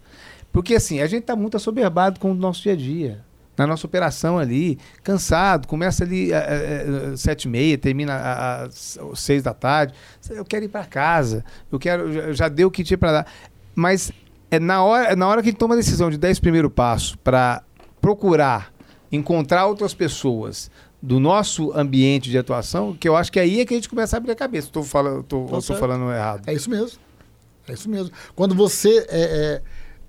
S1: Porque assim, a gente está muito assoberbado com o nosso dia a dia. Na nossa operação ali, cansado, começa ali às sete e meia, termina às seis da tarde. Eu quero ir para casa, eu quero, já, já deu o que tinha para dar. Mas é na hora, na hora que a gente toma a decisão de dar esse primeiro passo para procurar encontrar outras pessoas do nosso ambiente de atuação, que eu acho que aí é que a gente começa a abrir a cabeça. Estou falando, tô,
S3: Tá
S1: tô falando errado.
S3: É isso mesmo. É isso mesmo. Quando você é, é,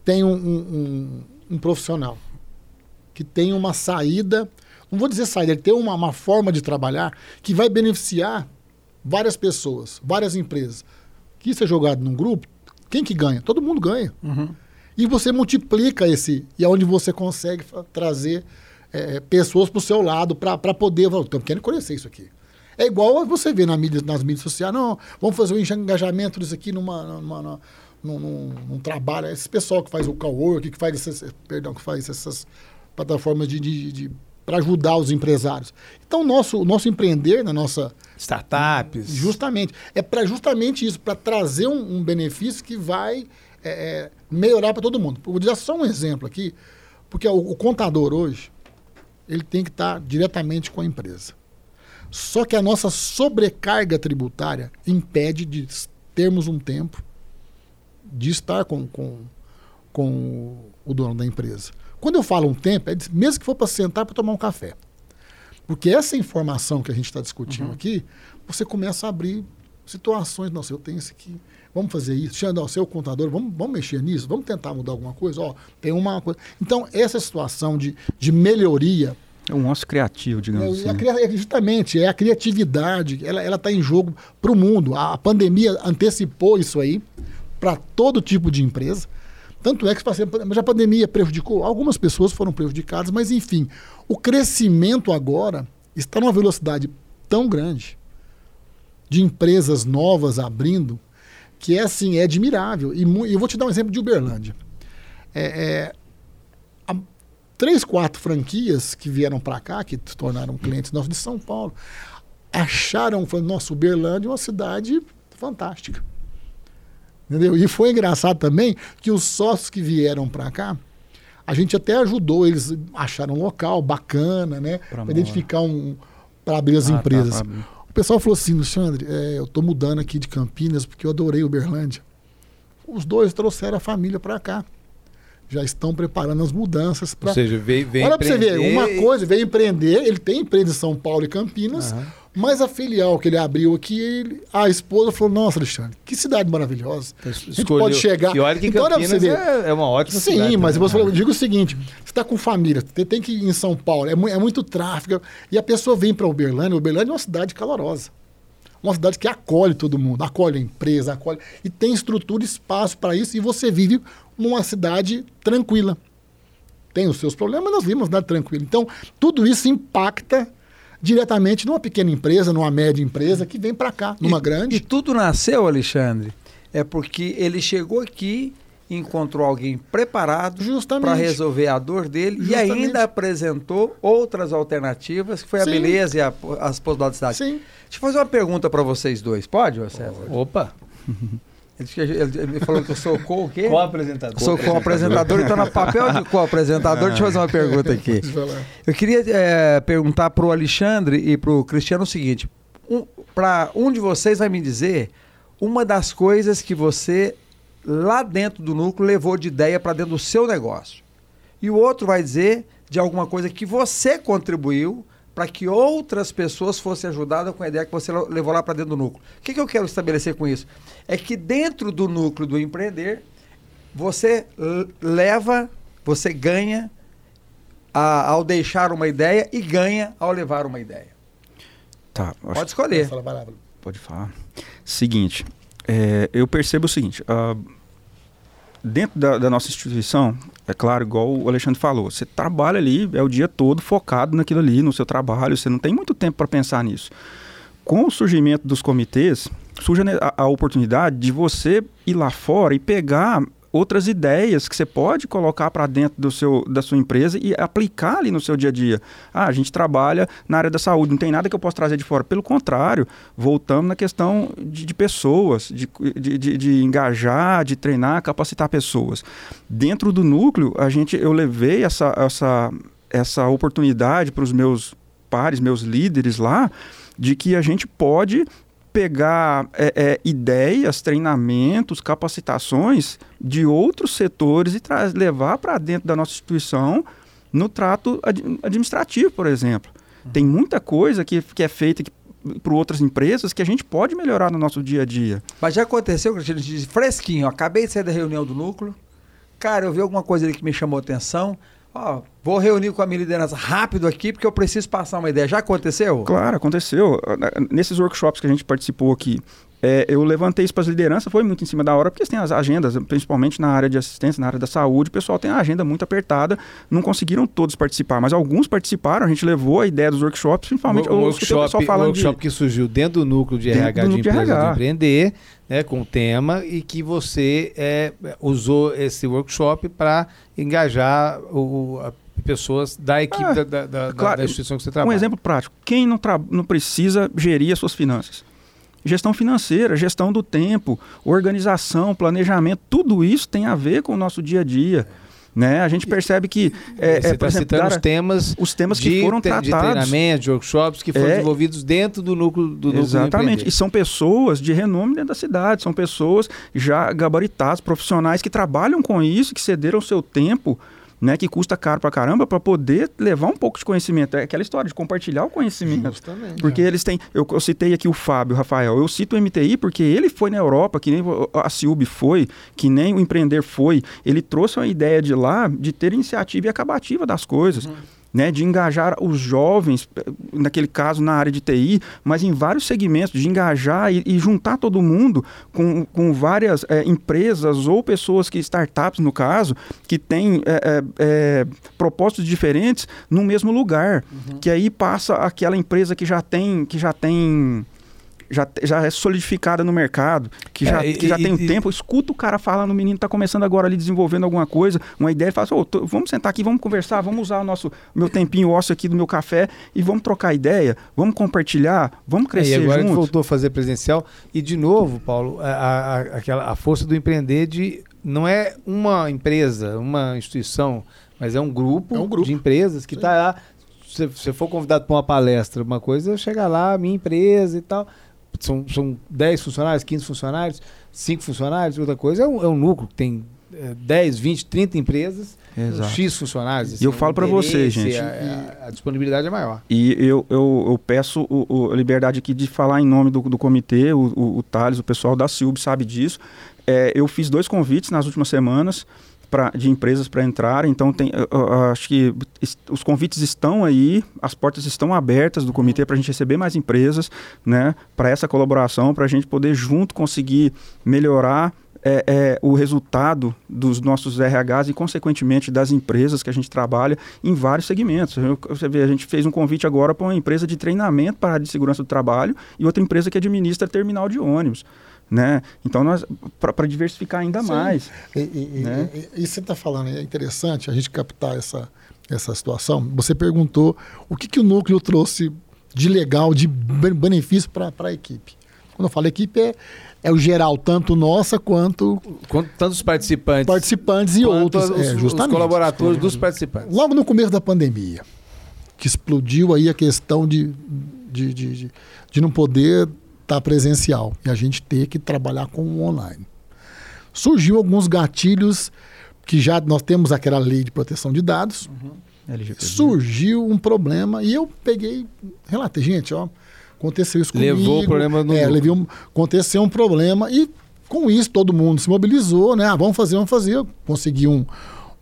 S3: tem um- um- um profissional que tem uma saída, não vou dizer saída, ele tem uma, uma forma de trabalhar que vai beneficiar várias pessoas, várias empresas. Que isso é jogado num grupo, quem que ganha? Todo mundo ganha.
S2: Uhum.
S3: E você multiplica esse, e é onde você consegue trazer é, pessoas para o seu lado para poder. Estamos querendo conhecer isso aqui. É igual você vê na mídia, nas mídias sociais, não, vamos fazer um engajamento disso aqui numa, numa, numa- num, num- num trabalho. Esse pessoal que faz o cowork, que faz essas, perdão, que faz essas plataformas de, de, de para ajudar os empresários. Então, o nosso, o nosso empreender na nossa,
S1: Startups.
S3: Justamente. É para justamente isso, para trazer um, um benefício que vai é, é, melhorar para todo mundo. Vou dar só um exemplo aqui, porque o, o contador hoje, ele tem que estar diretamente com a empresa. Só que a nossa sobrecarga tributária impede de termos um tempo de estar com, com, com o dono da empresa. Quando eu falo um tempo, é mesmo que for para sentar para tomar um café. Porque essa informação que a gente está discutindo aqui, você começa a abrir situações. Nossa, eu tenho isso aqui. Vamos fazer isso. Xandão, seu contador, vamos, vamos mexer nisso? Vamos tentar mudar alguma coisa? Ó, tem uma coisa. Então, essa situação de, de melhoria
S4: É um ócio criativo, digamos
S3: é,
S4: assim.
S3: é justamente, é a criatividade, ela está em jogo para o mundo. A, a pandemia antecipou isso aí para todo tipo de empresa. Tanto é que mas a pandemia prejudicou, algumas pessoas foram prejudicadas, mas enfim, o crescimento agora está numa velocidade tão grande de empresas novas abrindo, que é assim, é admirável. E eu vou te dar um exemplo de Uberlândia. É, é, três, quatro franquias que vieram para cá, que se tornaram clientes nossos de São Paulo, acharam, foi nossa, Uberlândia é uma cidade fantástica. Entendeu? E foi engraçado também que os sócios que vieram para cá, a gente até ajudou, eles acharam um local bacana, né? Para identificar um. para abrir as
S4: Ah, tá,
S3: empresas.
S4: abrir.
S3: O pessoal falou assim, Alexandre, é, eu estou mudando aqui de Campinas porque eu adorei Uberlândia. Os dois trouxeram a família para cá. Já estão preparando as mudanças para.
S1: Ou seja, veio, veio
S3: Olha para você ver, uma coisa, veio empreender, ele tem empresa em São Paulo e Campinas,
S1: Aham.
S3: Mas a filial que ele abriu aqui, ele- a esposa falou, nossa, Alexandre, que cidade maravilhosa. A gente
S1: Escolheu-
S3: pode chegar.
S1: E olha que
S3: Então,
S1: Campinas
S3: você
S1: é, é uma ótima
S3: Sim,
S1: cidade
S3: mas
S1: também,
S3: você falou,
S1: né?
S3: eu digo o seguinte: você está com família, você tem que ir em São Paulo, é, é muito tráfego, e a pessoa vem para Uberlândia. Uberlândia é uma cidade calorosa. Uma cidade que acolhe todo mundo, acolhe a empresa, acolhe. E tem estrutura, espaço para isso, e você vive numa cidade tranquila. Tem os seus problemas, mas nós vivemos uma cidade tranquila. Então, tudo isso impacta diretamente numa pequena empresa, numa média empresa que vem para cá, numa
S2: E-
S3: grande.
S2: E tudo nasceu, Alexandre, é porque ele chegou aqui, encontrou alguém preparado
S3: Justamente.
S2: para resolver a dor dele
S3: Justamente.
S2: e ainda apresentou outras alternativas, que foi a
S3: Sim.
S2: beleza e a- as possibilidades.
S3: Sim.
S2: Deixa eu fazer uma pergunta para vocês dois, pode, César?
S1: Opa!
S2: Ele, falou que eu sou co o quê?
S1: Co-apresentador.
S2: Sou co-apresentador, então no papel de co-apresentador, deixa eu fazer uma pergunta aqui. Eu queria é, perguntar para o Alexandre e para o Cristiano o seguinte: um, para um de vocês vai me dizer uma das coisas que você lá dentro do núcleo levou de ideia para dentro do seu negócio. E o outro vai dizer de alguma coisa que você contribuiu para que outras pessoas fossem ajudadas com a ideia que você levou lá para dentro do núcleo. O que, que eu quero estabelecer com isso? É que dentro do núcleo do empreender, você leva, você ganha a, ao deixar uma ideia e ganha ao levar uma ideia.
S4: Tá.
S2: Pode escolher.
S4: Pode falar. Seguinte, é, eu percebo o seguinte: uh, dentro da, da, nossa instituição, é claro, igual o Alexandre falou, você trabalha ali, é o dia todo focado naquilo ali, no seu trabalho, você não tem muito tempo para pensar nisso. Com o surgimento dos comitês, surge a, a oportunidade de você ir lá fora e pegar outras ideias que você pode colocar para dentro do seu, da sua empresa e aplicar ali no seu dia a dia. Ah, a gente trabalha na área da saúde, não tem nada que eu possa trazer de fora. Pelo contrário, voltamos na questão de, de pessoas, de, de, de, de engajar, de treinar, capacitar pessoas. Dentro do núcleo, a gente, eu levei essa, essa, essa oportunidade para os meus pares, meus líderes lá, de que a gente pode pegar é, é, ideias, treinamentos, capacitações de outros setores e levar para dentro da nossa instituição no trato ad administrativo, por exemplo. Uhum. Tem muita coisa que, que é feita por outras empresas que a gente pode melhorar no nosso dia a dia.
S2: Mas já aconteceu, Cristiano, fresquinho, acabei de sair da reunião do núcleo, cara, eu vi alguma coisa ali que me chamou atenção, Ó, vou reunir com a minha liderança rápido aqui porque eu preciso passar uma ideia. Já aconteceu?
S4: Claro, aconteceu. Nesses workshops que a gente participou aqui, é, eu levantei isso para as lideranças, foi muito em cima da hora, porque eles têm as agendas, principalmente na área de assistência, na área da saúde, o pessoal tem a agenda muito apertada, não conseguiram todos participar, mas alguns participaram, a gente levou a ideia dos workshops, principalmente
S1: o, o workshop, falando workshop de... que surgiu dentro do núcleo de RH de empresa de, de empreender, né, com o tema, e que você é, usou esse workshop para engajar o, a pessoas da equipe ah, da, da, claro, da, instituição que você trabalha.
S4: Um exemplo prático, quem não, não precisa gerir as suas finanças? Gestão financeira, gestão do tempo, organização, planejamento, tudo isso tem a ver com o nosso dia a dia. Né? A gente percebe que.
S1: É, Você está é, citando os temas,
S4: os temas que de, foram tratados. De
S1: treinamento, de workshops que foram é, desenvolvidos dentro do núcleo do núcleo
S4: Exatamente. e são pessoas de renome dentro da cidade, são pessoas já gabaritadas, profissionais que trabalham com isso, que cederam seu tempo né, que custa caro pra caramba, para poder levar um pouco de conhecimento. É aquela história de compartilhar o conhecimento. Justamente. Porque é. eles têm. Eu, eu, citei aqui o Fábio, Rafael. Eu cito o MTI porque ele foi na Europa, que nem a Ciub foi, que nem o Empreender foi. Ele trouxe uma ideia de lá de ter iniciativa e acabativa das coisas. Uhum né, de engajar os jovens, naquele caso na área de TI, mas em vários segmentos, de engajar e, e juntar todo mundo com, com várias é, empresas ou pessoas que, startups no caso, que têm é, é, propósitos diferentes no mesmo lugar. Uhum. Que aí passa aquela empresa que já tem, que já tem já, já é solidificada no mercado, que já, é, que já tem um tempo, escuta o cara falando, o menino está começando agora ali desenvolvendo alguma coisa, uma ideia, e fala assim, oh, tô, vamos sentar aqui, vamos conversar, vamos usar o nosso meu tempinho ósseo aqui do meu café e vamos trocar ideia, vamos compartilhar, vamos crescer é, e
S1: agora
S4: juntos.
S1: voltou a fazer presencial e de novo, Paulo, a, a, aquela, a força do empreender de não é uma empresa, uma instituição, mas é um grupo, é um grupo. de empresas que está lá. Se você for convidado para uma palestra, uma coisa, chega lá, minha empresa e tal são, são 10 funcionários, 15 funcionários, 5 funcionários, outra coisa é um, é um núcleo que tem é, 10, 20, 30 empresas, Exato. X funcionários.
S4: Assim, e eu falo para você, gente.
S1: A, a, a, disponibilidade é maior.
S4: E eu, eu, eu peço o, o, a liberdade aqui de falar em nome do, do comitê, o, o, o Thales, o pessoal da Silb sabe disso. É, eu fiz dois convites nas últimas semanas pra, de empresas para entrar. Então, tem, eu, eu, acho que os convites estão aí, as portas estão abertas do comitê para a gente receber mais empresas, né, para essa colaboração, para a gente poder junto conseguir melhorar é, é, o resultado dos nossos RHs e, consequentemente, das empresas que a gente trabalha em vários segmentos. Você vê, a gente fez um convite agora para uma empresa de treinamento para a área de segurança do trabalho e outra empresa que administra terminal de ônibus né? Então nós para diversificar ainda Sim. mais.
S3: E, e, né? e, e você está falando é interessante a gente captar essa essa situação. Você perguntou o que que o núcleo trouxe de legal, de benefício para a equipe. Quando eu falo equipe, é, é o geral, tanto nossa quanto.
S1: Quanto tantos participantes.
S3: Participantes e outros.
S1: Os, é, justamente. os colaboradores dos participantes.
S3: Logo no começo da pandemia, que explodiu aí a questão de, de, de, de, de não poder estar tá presencial e a gente ter que trabalhar com o online. Surgiu alguns gatilhos que já nós temos aquela lei de proteção de dados. Uhum. Surgiu um problema e eu peguei, relatei, gente, ó, aconteceu isso comigo.
S1: Levou o problema no.
S3: É, levei um, aconteceu um problema e com isso todo mundo se mobilizou, né? Ah, vamos fazer, vamos fazer. Consegui um,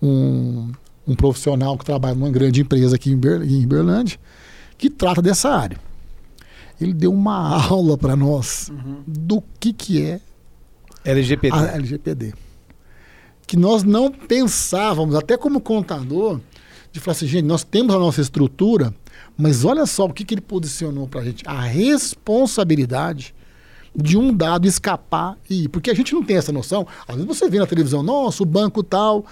S3: um, um profissional que trabalha numa grande empresa aqui em, Ber, em Berlândia que trata dessa área. Ele deu uma aula para nós uhum. do que, que é
S1: LGPD.
S3: a LGPD. Que nós não pensávamos, até como contador, de falar assim, gente, nós temos a nossa estrutura, mas olha só o que, que ele posicionou para a gente. A responsabilidade de um dado escapar e ir. Porque a gente não tem essa noção. Às vezes você vê na televisão, nossa, o banco tal.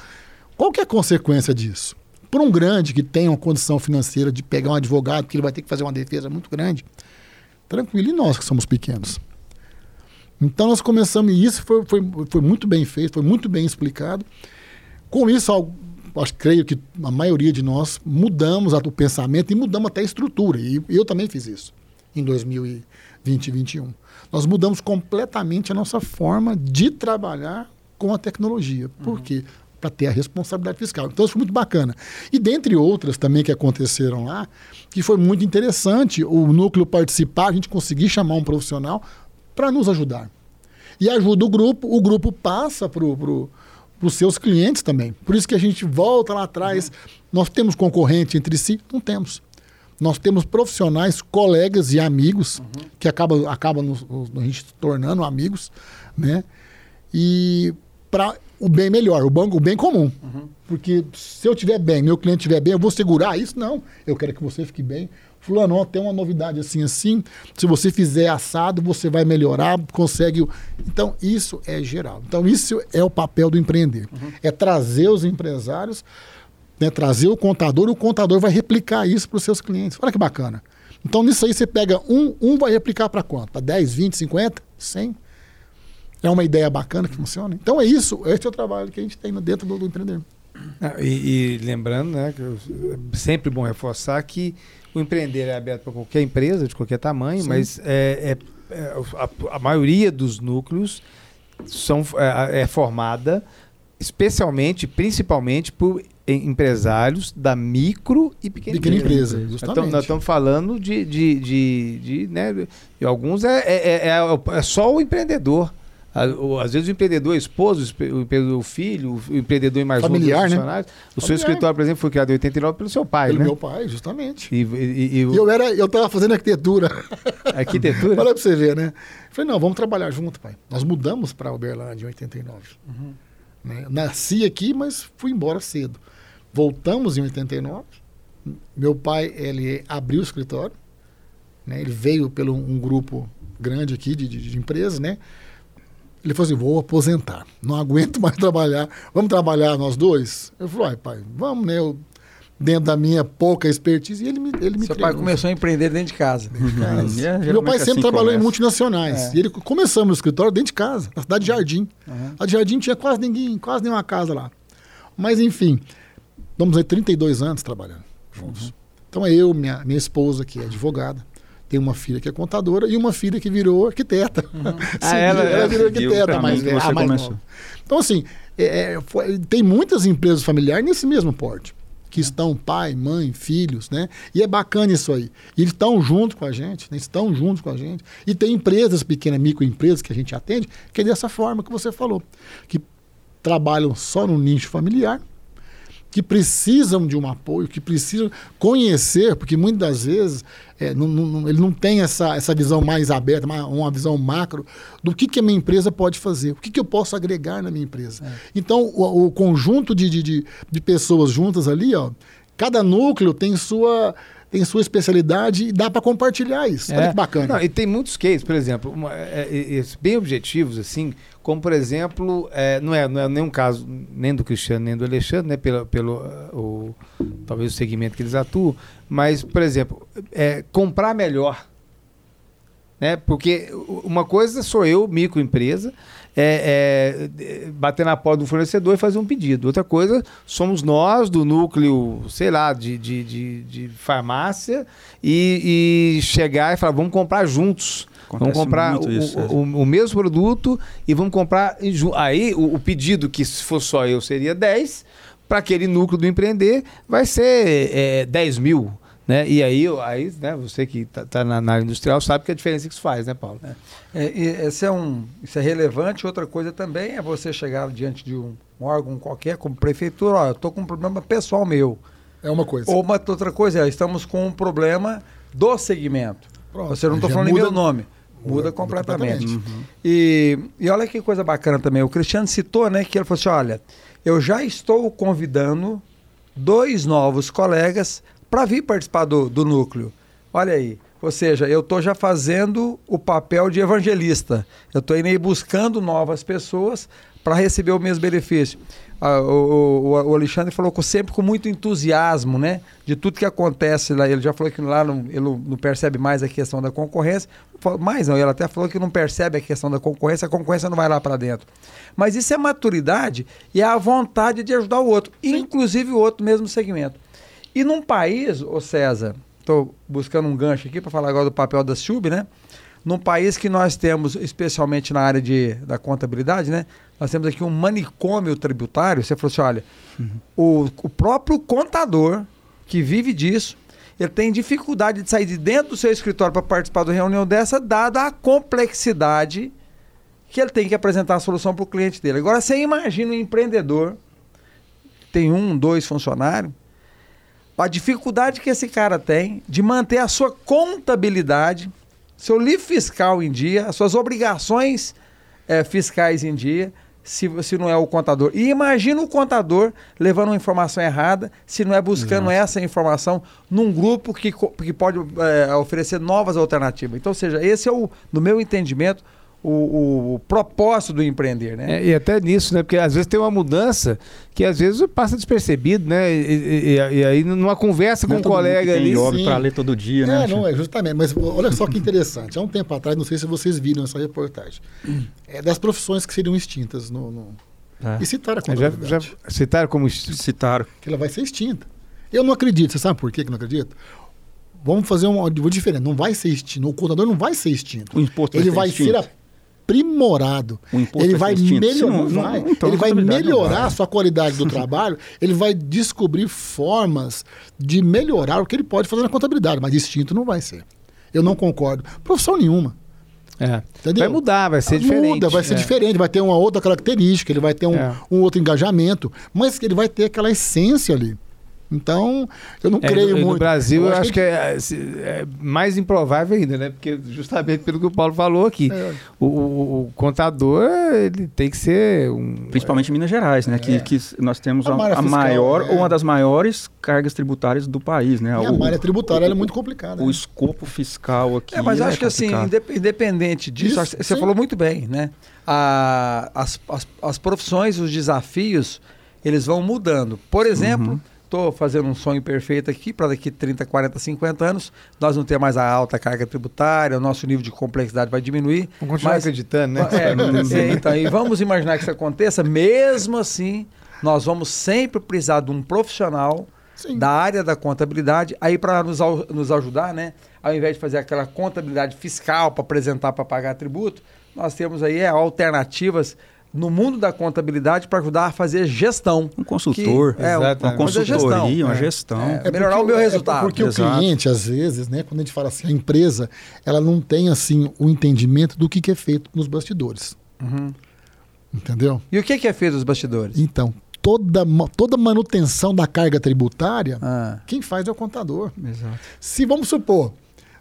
S3: Qual que é a consequência disso? Por um grande que tem uma condição financeira de pegar um advogado, que ele vai ter que fazer uma defesa muito grande, tranquilo, e nós que somos pequenos. Então nós começamos, e isso foi, foi, foi muito bem feito, foi muito bem explicado. Com isso, acho, creio que a maioria de nós mudamos o pensamento e mudamos até a estrutura. E eu também fiz isso em 2020 e 2021. Nós mudamos completamente a nossa forma de trabalhar com a tecnologia. Por uhum. quê? Para ter a responsabilidade fiscal. Então, isso foi muito bacana. E dentre outras também que aconteceram lá, que foi muito interessante o núcleo participar, a gente conseguir chamar um profissional para nos ajudar. E ajuda o grupo, o grupo passa para o para os seus clientes também. Por isso que a gente volta lá atrás. Nós temos concorrente entre si? Não temos. Nós temos profissionais, colegas e amigos, uhum. que acabam acaba nos, a gente tornando amigos, né? E para o bem melhor, o, banco, o bem comum. Uhum. Porque se eu tiver bem, meu cliente estiver bem, eu vou segurar isso? Não. Eu quero que você fique bem, Fulano, tem uma novidade assim, assim. Se você fizer assado, você vai melhorar, consegue. Então, isso é geral. Então, isso é o papel do empreender. Uhum. É trazer os empresários, né, trazer o contador, e o contador vai replicar isso para os seus clientes. Olha que bacana. Então, nisso aí, você pega um, um vai replicar para quanto? Para 10, 20, 50, 100? É uma ideia bacana que funciona. Então, é isso. Esse é o trabalho que a gente tem dentro do, do empreender.
S1: Ah, e, e, lembrando, né, que é sempre bom reforçar que o empreender é aberto para qualquer empresa, de qualquer tamanho, Sim. mas é, é, é a, a, maioria dos núcleos são, é, é formada especialmente, principalmente por empresários da micro e pequena,
S3: pequena empresa. empresa
S1: justamente. Então, nós estamos falando de, de, de, de, né, de alguns é, é, é, é só o empreendedor. Às vezes o empreendedor esposo, o empreendedor filho, o empreendedor e mais
S3: Familiar,
S1: um né? O seu escritório, por exemplo, foi criado em 89 pelo seu pai,
S3: pelo
S1: né?
S3: meu pai, justamente.
S1: E, e,
S3: e, e eu era, eu estava fazendo arquitetura. <laughs>
S1: Arquitetura?
S3: Olha para você ver, né? Falei, não, vamos trabalhar junto, pai. Nós mudamos para Uberlândia em 89. Uhum. Né? Nasci aqui, mas fui embora cedo. Voltamos em 89. Meu pai, ele abriu o escritório. Né? Ele veio pelo um grupo grande aqui de, de, de empresas, né? Ele falou assim: vou aposentar, não aguento mais <laughs> trabalhar. Vamos trabalhar nós dois? Eu falei: ai, pai, vamos, né? Eu, dentro da minha pouca expertise, e ele me, ele me
S2: Seu treinou. pai começou a empreender dentro de casa. Dentro de
S3: casa. é, Meu pai sempre assim trabalhou começa. em multinacionais. É. E ele começamos no escritório dentro de casa, na cidade de Jardim. Uhum. A de Jardim tinha quase ninguém, quase nenhuma casa lá. Mas enfim, vamos aí 32 anos trabalhando juntos. Uhum. Então é eu, minha, minha esposa, que é advogada, tem uma filha que é contadora e uma filha que virou arquiteta. Uhum. <laughs>
S1: ah, ela, ela virou arquiteta,
S3: mas é, a mais nova. Então, assim, é, é, foi, tem muitas empresas familiares nesse mesmo porte. Que estão pai, mãe, filhos, né? E é bacana isso aí. E eles estão junto com a gente, né? estão juntos com a gente. E tem empresas pequenas, microempresas que a gente atende, que é dessa forma que você falou. Que trabalham só no nicho familiar, que precisam de um apoio, que precisam conhecer, porque muitas das vezes é, não, não, ele não tem essa, essa visão mais aberta, uma, visão macro do que, que a minha empresa pode fazer, o que, que eu posso agregar na minha empresa. É. Então, o, o conjunto de, de, de, pessoas juntas ali, ó, cada núcleo tem sua tem sua especialidade e dá para compartilhar isso. É. Olha que bacana.
S1: Não, e tem muitos cases, por exemplo, uma, é, é, bem objetivos, assim, como por exemplo, é, não, é, não é nenhum caso nem do Cristiano nem do Alexandre, né, pelo, pelo o, talvez o segmento que eles atuam, mas, por exemplo, é, comprar melhor. Né? Porque uma coisa sou eu, microempresa, é, é, bater na porta do fornecedor e fazer um pedido. Outra coisa, somos nós do núcleo, sei lá, de, de, de, de farmácia e, e, chegar e falar, vamos comprar juntos. Acontece vamos comprar o, isso, o, o, o, mesmo produto e vamos comprar. Aí o, o, pedido, que se for só eu, seria 10, para aquele núcleo do empreender, vai ser é, 10 mil. Né? E aí, aí né, você que está tá na, na, área industrial sabe que a diferença que isso faz, né, Paulo?
S2: É, é, esse é um, isso é relevante. Outra coisa também é você chegar diante de um, um órgão qualquer, como prefeitura, ó, eu estou com um problema pessoal meu.
S3: É uma coisa.
S2: Ou uma outra coisa é, estamos com um problema do segmento. Pronto, você não estou falando muda, nem meu nome. Muda, muda completamente. Muda completamente. Uhum. E, e olha que coisa bacana também. O Cristiano citou, né, que ele falou assim: olha, eu já estou convidando dois novos colegas para vir participar do, do núcleo. Olha aí. Ou seja, eu estou já fazendo o papel de evangelista. Eu estou indo aí buscando novas pessoas para receber o mesmo benefício. Ah, o, o, o, Alexandre falou com, sempre com muito entusiasmo, né? De tudo que acontece lá. Ele já falou que lá não, ele não percebe mais a questão da concorrência. Mais não, ele até falou que não percebe a questão da concorrência, a concorrência não vai lá para dentro. Mas isso é maturidade e é a vontade de ajudar o outro, Sim. inclusive o outro mesmo segmento. E num país, ô César, estou buscando um gancho aqui para falar agora do papel da SUB, né? Num país que nós temos, especialmente na área de, da contabilidade, né? Nós temos aqui um manicômio tributário. Você falou assim: olha, uhum. o, o próprio contador que vive disso, ele tem dificuldade de sair de dentro do seu escritório para participar da reunião dessa, dada a complexidade que ele tem que apresentar a solução para o cliente dele. Agora, você imagina um empreendedor, tem um, dois funcionários, a dificuldade que esse cara tem de manter a sua contabilidade, seu livro fiscal em dia, as suas obrigações é, fiscais em dia, se, se não é o contador. E imagina o contador levando uma informação errada, se não é buscando Nossa. essa informação num grupo que, que pode é, oferecer novas alternativas. Então, ou seja, esse é o, no meu entendimento, o, o, o, propósito do empreender, né?
S1: É, e até nisso, né? Porque às vezes tem uma mudança que às vezes passa despercebido, né? E, e, e aí numa conversa não com é um colega ali.
S4: para ler todo dia, né?
S3: É, não, é justamente. Mas olha só que interessante. Há um tempo atrás, não sei se vocês viram essa reportagem, é das profissões que seriam extintas no. no... É. E citaram a
S1: contabilidade. Já, já citaram como
S4: citaram.
S3: Que ela vai ser extinta. Eu não acredito. Você sabe por que, que não acredito? Vamos fazer um vou diferente. Não vai ser extinto. O contador não vai ser extinto.
S4: O imposto
S3: Ele vai, ser, vai ser aprimorado. ele vai, melhor, não, vai. Então, ele vai melhorar a sua qualidade do <laughs> trabalho, ele vai descobrir formas de melhorar o que ele pode fazer na contabilidade, mas distinto não vai ser. Eu não concordo. Profissão nenhuma.
S1: É. Vai mudar, vai ser diferente. Muda,
S3: vai ser é. diferente, vai ter uma outra característica, ele vai ter um, é. um outro engajamento, mas ele vai ter aquela essência ali. Então, eu não é, creio no, muito.
S1: No Brasil, eu, eu acho que, que é, é, mais improvável ainda, né? Porque justamente pelo que o Paulo falou aqui, é. o, o, o, contador ele tem que ser um.
S4: Principalmente em Minas Gerais, né? Que, é. que nós temos a, a, a maior ou uma das maiores cargas tributárias do país, né?
S3: E a malha tributária é muito complicada.
S4: O né? escopo fiscal aqui.
S2: É, mas acho que assim, independente disso, Isso, você sim. falou muito bem, né? A, as, as, as profissões, os desafios, eles vão mudando. Por exemplo. Uhum estou fazendo um sonho perfeito aqui para daqui 30, 40, 50 anos nós não ter mais a alta carga tributária, o nosso nível de complexidade vai diminuir.
S1: Vamos continuar mas, acreditando, né?
S2: É, <laughs> é, então, e vamos imaginar que isso aconteça, mesmo assim, nós vamos sempre precisar de um profissional Sim. da área da contabilidade aí para nos, nos ajudar, né? Ao invés de fazer aquela contabilidade fiscal para apresentar para pagar tributo, nós temos aí é, alternativas no mundo da contabilidade para ajudar a fazer gestão.
S4: Um consultor,
S2: que, é, uma
S4: consultoria, uma gestão. É,
S3: é melhorar o meu resultado. É porque Exato. o cliente, às vezes, né, quando a gente fala assim, a empresa, ela não tem assim o entendimento do que, que é feito nos bastidores. Uhum. Entendeu?
S2: E o que, que é feito nos bastidores?
S3: Então, toda, toda manutenção da carga tributária, ah. quem faz é o contador.
S2: Exato.
S3: Se vamos supor,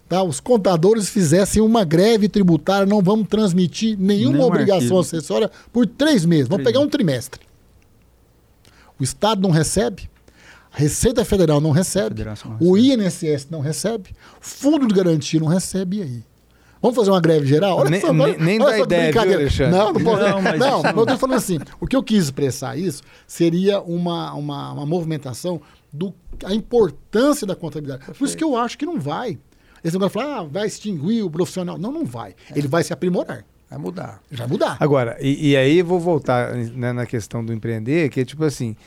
S3: tá, os contadores fizessem uma greve tributária, não vamos transmitir nenhuma obrigação acessória por três meses. Vamos pegar um trimestre. O Estado não recebe, a Receita Federal não recebe, não o INSS não recebe, Fundo de Garantia não recebe, e aí? Vamos fazer uma greve geral?
S1: Olha nem, só, olha, nem olha dá ideia, viu,
S3: Não, não posso. Não, mas não, eu estou falando assim, o que eu quis expressar isso seria uma, uma, uma movimentação do a importância da contabilidade. Perfeito. Por isso que eu acho que não vai. Esse negócio fala, ah, vai extinguir o profissional. Não, não vai.
S2: É.
S3: Ele vai se aprimorar.
S2: Vai mudar.
S3: Vai mudar.
S1: Agora, e, e aí vou voltar né, na questão do empreender, que é tipo assim,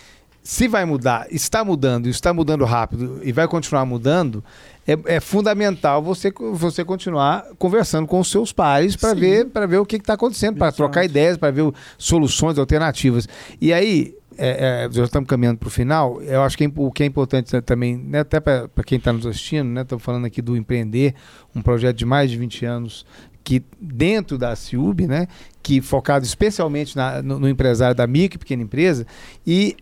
S1: se vai mudar, está mudando, está mudando rápido e vai continuar mudando, é, é fundamental você, você continuar conversando com os seus pares para ver, para ver o que está acontecendo, para trocar ideias, para ver o- soluções alternativas. E aí, é, é, já estamos caminhando para o final, eu acho que é o que é importante né, também, né, até para quem está nos assistindo, né, estamos falando aqui do Empreender, um projeto de mais de 20 anos, que dentro da CIUB, né, que focado especialmente na- no, no empresário da micro e pequena empresa, e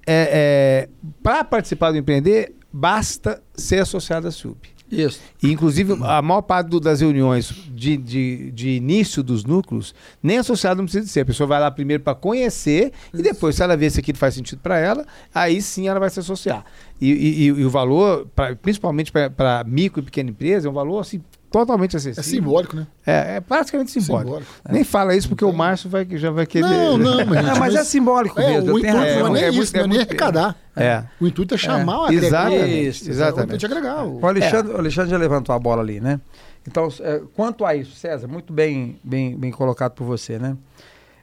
S1: para participar do Empreender, basta ser associado à CIUB.
S2: Isso.
S1: E, inclusive, a maior parte do- das reuniões de, de, de início dos núcleos, nem associado não precisa de ser. A pessoa vai lá primeiro para conhecer e depois, se ela ver se aquilo faz sentido para ela, aí sim ela vai se associar. E, e- e- e o valor, pra- principalmente para micro e pequena empresa, é um valor assim, totalmente
S3: É
S1: acessível.
S3: simbólico, né?
S1: É, é praticamente simbólico.
S3: Simbólico.
S1: Nem fala isso porque o Márcio vai, já vai querer.
S3: Não, não, <laughs> mas,
S2: É, mas é simbólico
S3: é,
S2: mesmo.
S3: o intuito não é
S1: É
S3: isso,
S1: muito-
S3: não é,
S1: é
S3: nem
S1: muito-
S3: arrecadar.
S1: É.
S3: O intuito é chamar o agregar.
S1: Exatamente.
S2: Isso,
S3: O
S1: exatamente.
S3: intuito é agregar. O...
S2: O Alexandre, o Alexandre já levantou a bola ali, né? Então, é, quanto a isso, César, muito bem, bem, bem colocado por você, né?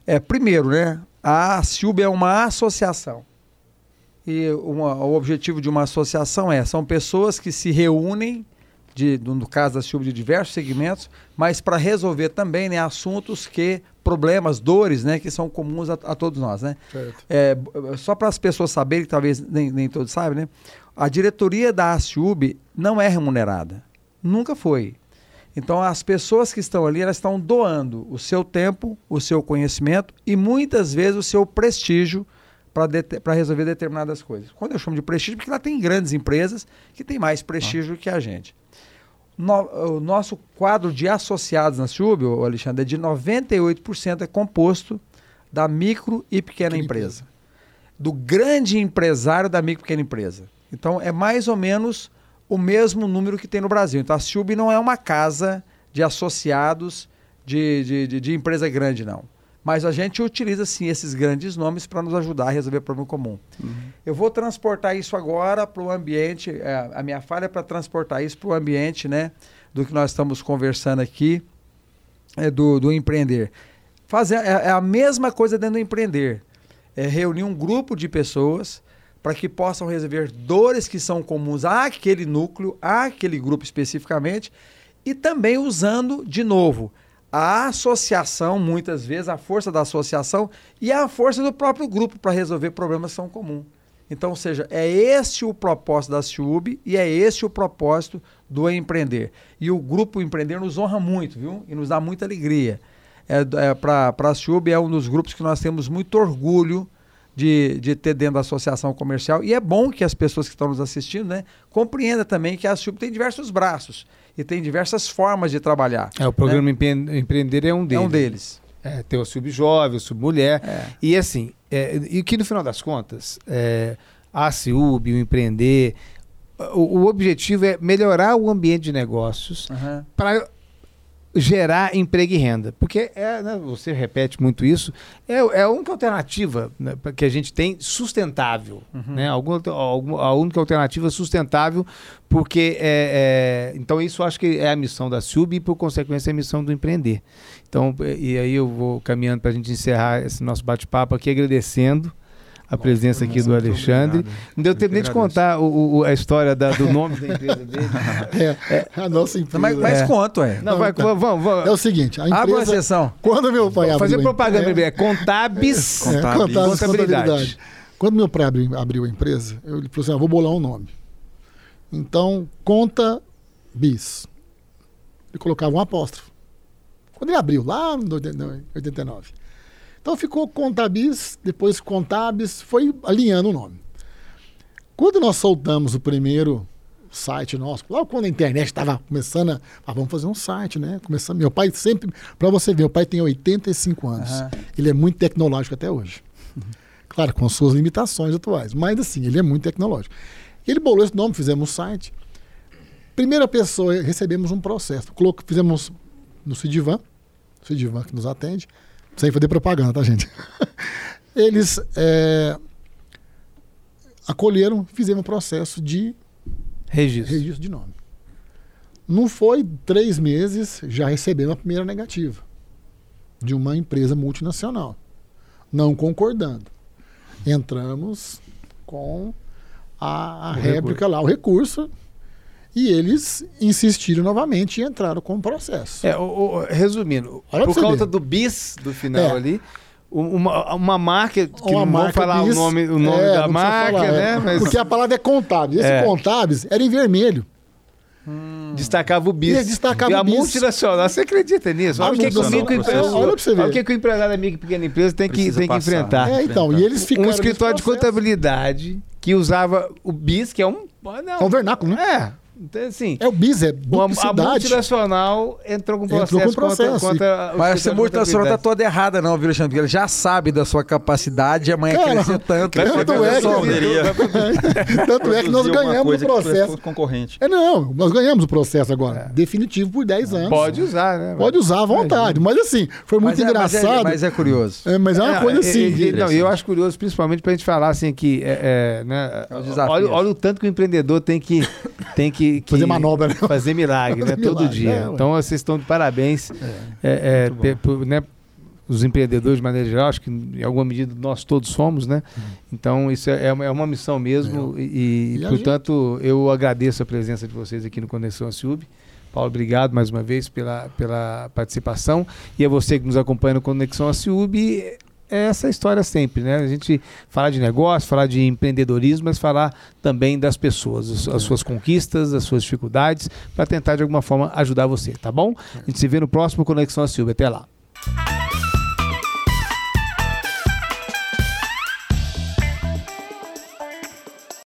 S2: É, primeiro, né? A CIUB é uma associação. E uma- o objetivo de uma associação é, são pessoas que se reúnem, de, no caso da CIUB, de diversos segmentos, mas para resolver também né, assuntos que, problemas, dores, né, que são comuns a, a todos nós, né? É, só para as pessoas saberem, que talvez nem, nem todos sabem, né? A diretoria da ASIUB não é remunerada. Nunca foi. Então, as pessoas que estão ali, elas estão doando o seu tempo, o seu conhecimento e muitas vezes o seu prestígio para resolver determinadas coisas. Quando eu chamo de prestígio, porque lá tem grandes empresas que têm mais prestígio do que a gente. No- o nosso quadro de associados na SUB, Alexandre, é de 98% é composto da micro e pequena
S3: Pequena
S2: empresa. Do grande empresário da micro e pequena empresa. Então, é mais ou menos o mesmo número que tem no Brasil. Então, a SUB não é uma casa de associados de, de, de, de empresa grande, não. Mas a gente utiliza, sim, esses grandes nomes para nos ajudar a resolver problema comum. Eu vou transportar isso agora para o ambiente, é, a minha falha é para transportar isso para o ambiente, né, do que nós estamos conversando aqui, é, do, do empreender. Fazer, é, é a mesma coisa dentro do empreender. É reunir um grupo de pessoas para que possam resolver dores que são comuns àquele núcleo, àquele grupo especificamente, e também usando, de novo, a associação, muitas vezes, a força da associação e a força do próprio grupo para resolver problemas que são comuns. Então, ou seja, é esse o propósito da CIUB e é esse o propósito do Empreender. E o Grupo Empreender nos honra muito, viu? E nos dá muita alegria. É, é, Para a CIUB é um dos grupos que nós temos muito orgulho de, de ter dentro da associação comercial. E é bom que as pessoas que estão nos assistindo né, compreendam também que a CIUB tem diversos braços e tem diversas formas de trabalhar.
S1: É, o programa Empre- Empreender é um
S2: É
S1: deles.
S2: um deles.
S1: É, tem o subjovem, o submulher.
S2: É.
S1: E assim, é, e que no final das contas, é, a CIUB, o Empreender, o, o objetivo é melhorar o ambiente de negócios
S2: Aham.
S1: para gerar emprego e renda. Porque, é, né, você repete muito isso, é, é a única alternativa né, que a gente tem sustentável. Né? Alguma, alguma- a única alternativa sustentável, porque é, é, então isso acho que é a missão da SUB e, por consequência, é a missão do empreender. Então, e aí eu vou caminhando para a gente encerrar esse nosso bate-papo aqui, agradecendo a presença aqui do Alexandre. Não deu
S4: Eu
S1: tempo nem de contar o- o- a história da- do nome da empresa dele. <laughs>
S3: É, a nossa empresa.
S2: Mas, mas
S1: É.
S2: conto, é.
S1: Não, vai,
S3: então.
S1: vamos, vamos.
S3: É o seguinte, a
S2: Abre uma
S3: empresa...
S2: exceção.
S3: Quando meu pai abriu...
S1: fazer propaganda
S3: empresa-
S1: primeiro. É Contabis.
S3: É,
S4: contábil,
S1: Contabilidade.
S3: contabilidade. Quando meu pai abriu, abriu a empresa, eu ele falou assim: ah, vou bolar um nome. Então, conta bis. Ele colocava um apóstrofo. Quando ele abriu, lá no 89. Então ficou contabis, depois contabis, foi alinhando o nome. Quando nós soltamos o primeiro site nosso, logo quando a internet estava começando a. Ah, vamos fazer um site, né? Começando, meu pai sempre. Para você ver, meu pai tem 85 anos.
S2: Aham.
S3: Ele é muito tecnológico até hoje. Claro, com suas limitações atuais. Mas assim, ele é muito tecnológico. Ele bolou esse nome, fizemos o site. Primeira pessoa, recebemos um processo. Fizemos no Cidivan, Cidivan que nos atende, sem fazer propaganda, tá, gente? <laughs> Eles é, acolheram, fizemos um processo de
S1: Registro.
S3: registro de nome. Não foi três meses, já recebemos a primeira negativa de uma empresa multinacional, não concordando. Entramos com a, a réplica lá, o recurso, e eles insistiram novamente e entraram com o processo.
S1: É, o, o, resumindo,
S3: Olha
S1: por causa
S3: ver.
S1: do bis do final
S3: É.
S1: ali, uma, uma marca, que
S3: Uma
S1: não vou
S3: marca
S1: falar
S3: bis-
S1: o nome, o nome
S3: é,
S1: da marca,
S3: falar,
S1: né?
S3: é.
S1: Mas
S3: Porque a palavra é contábil. Esse
S1: É.
S3: contábeis era em vermelho.
S1: destacava o bis.
S3: E destacava
S1: e a
S3: o bis.
S1: multinacional, você acredita nisso? Olha o que, que o microempresário,
S3: olha pra você ver.
S1: olha o que, que o empresário da micro e pequena empresa tem que,
S4: Precisa
S1: tem que enfrentar.
S4: né?
S3: É, então, e eles ficaram
S1: um escritório de contabilidade que usava o bis, que é um. Não,
S3: É um vernáculo, né?
S1: É. Então, assim,
S3: É o bis, é
S1: uma- a
S3: duplicidade.
S1: multinacional entrou com
S3: Entrou com
S1: processo,
S3: processo.
S1: contra, contra o
S2: Mas essa multinacional tá toda errada, não, viu, Alexandre? Porque ele já sabe da sua capacidade e amanhã
S3: Cara,
S2: crescer tanto.
S3: tanto é que-.
S4: Poderia <laughs>
S3: Tanto é que nós ganhamos o processo.
S4: concorrente.
S3: É, não, nós ganhamos o processo agora. Definitivo por 10 anos.
S1: Pode usar, né?
S3: Pode usar à vontade. Mas assim, foi muito
S2: Mas é- mas é-
S3: engraçado.
S2: Mas é, curioso.
S3: É, mas é uma
S1: É,
S3: coisa
S1: é,
S3: assim.
S1: é, é, não, eu acho curioso, principalmente pra gente falar assim que é, é, né,
S2: É
S1: olha, olha o tanto que o empreendedor tem que <laughs> tem que, que
S3: Fazer manobra, né?
S1: fazer milagre, né,
S3: Fazer
S1: todo
S3: milagre,
S1: dia.
S3: é,
S1: então vocês estão de parabéns, é, é, pe- por, né, os empreendedores de maneira geral, acho que em alguma medida nós todos somos, né? Então isso é, é uma, é uma missão mesmo e, e,
S3: E
S1: portanto eu agradeço a presença de vocês aqui no Conexão Ciub. Paulo, obrigado mais uma vez pela, pela participação. E a você que nos acompanha no Conexão Ciub, é essa história sempre, né? A gente falar de negócio, falar de empreendedorismo, mas falar também das pessoas, as, as suas conquistas, as suas dificuldades, para tentar de alguma forma ajudar você, tá bom? A gente se vê no próximo Conexão Ciub. Até lá.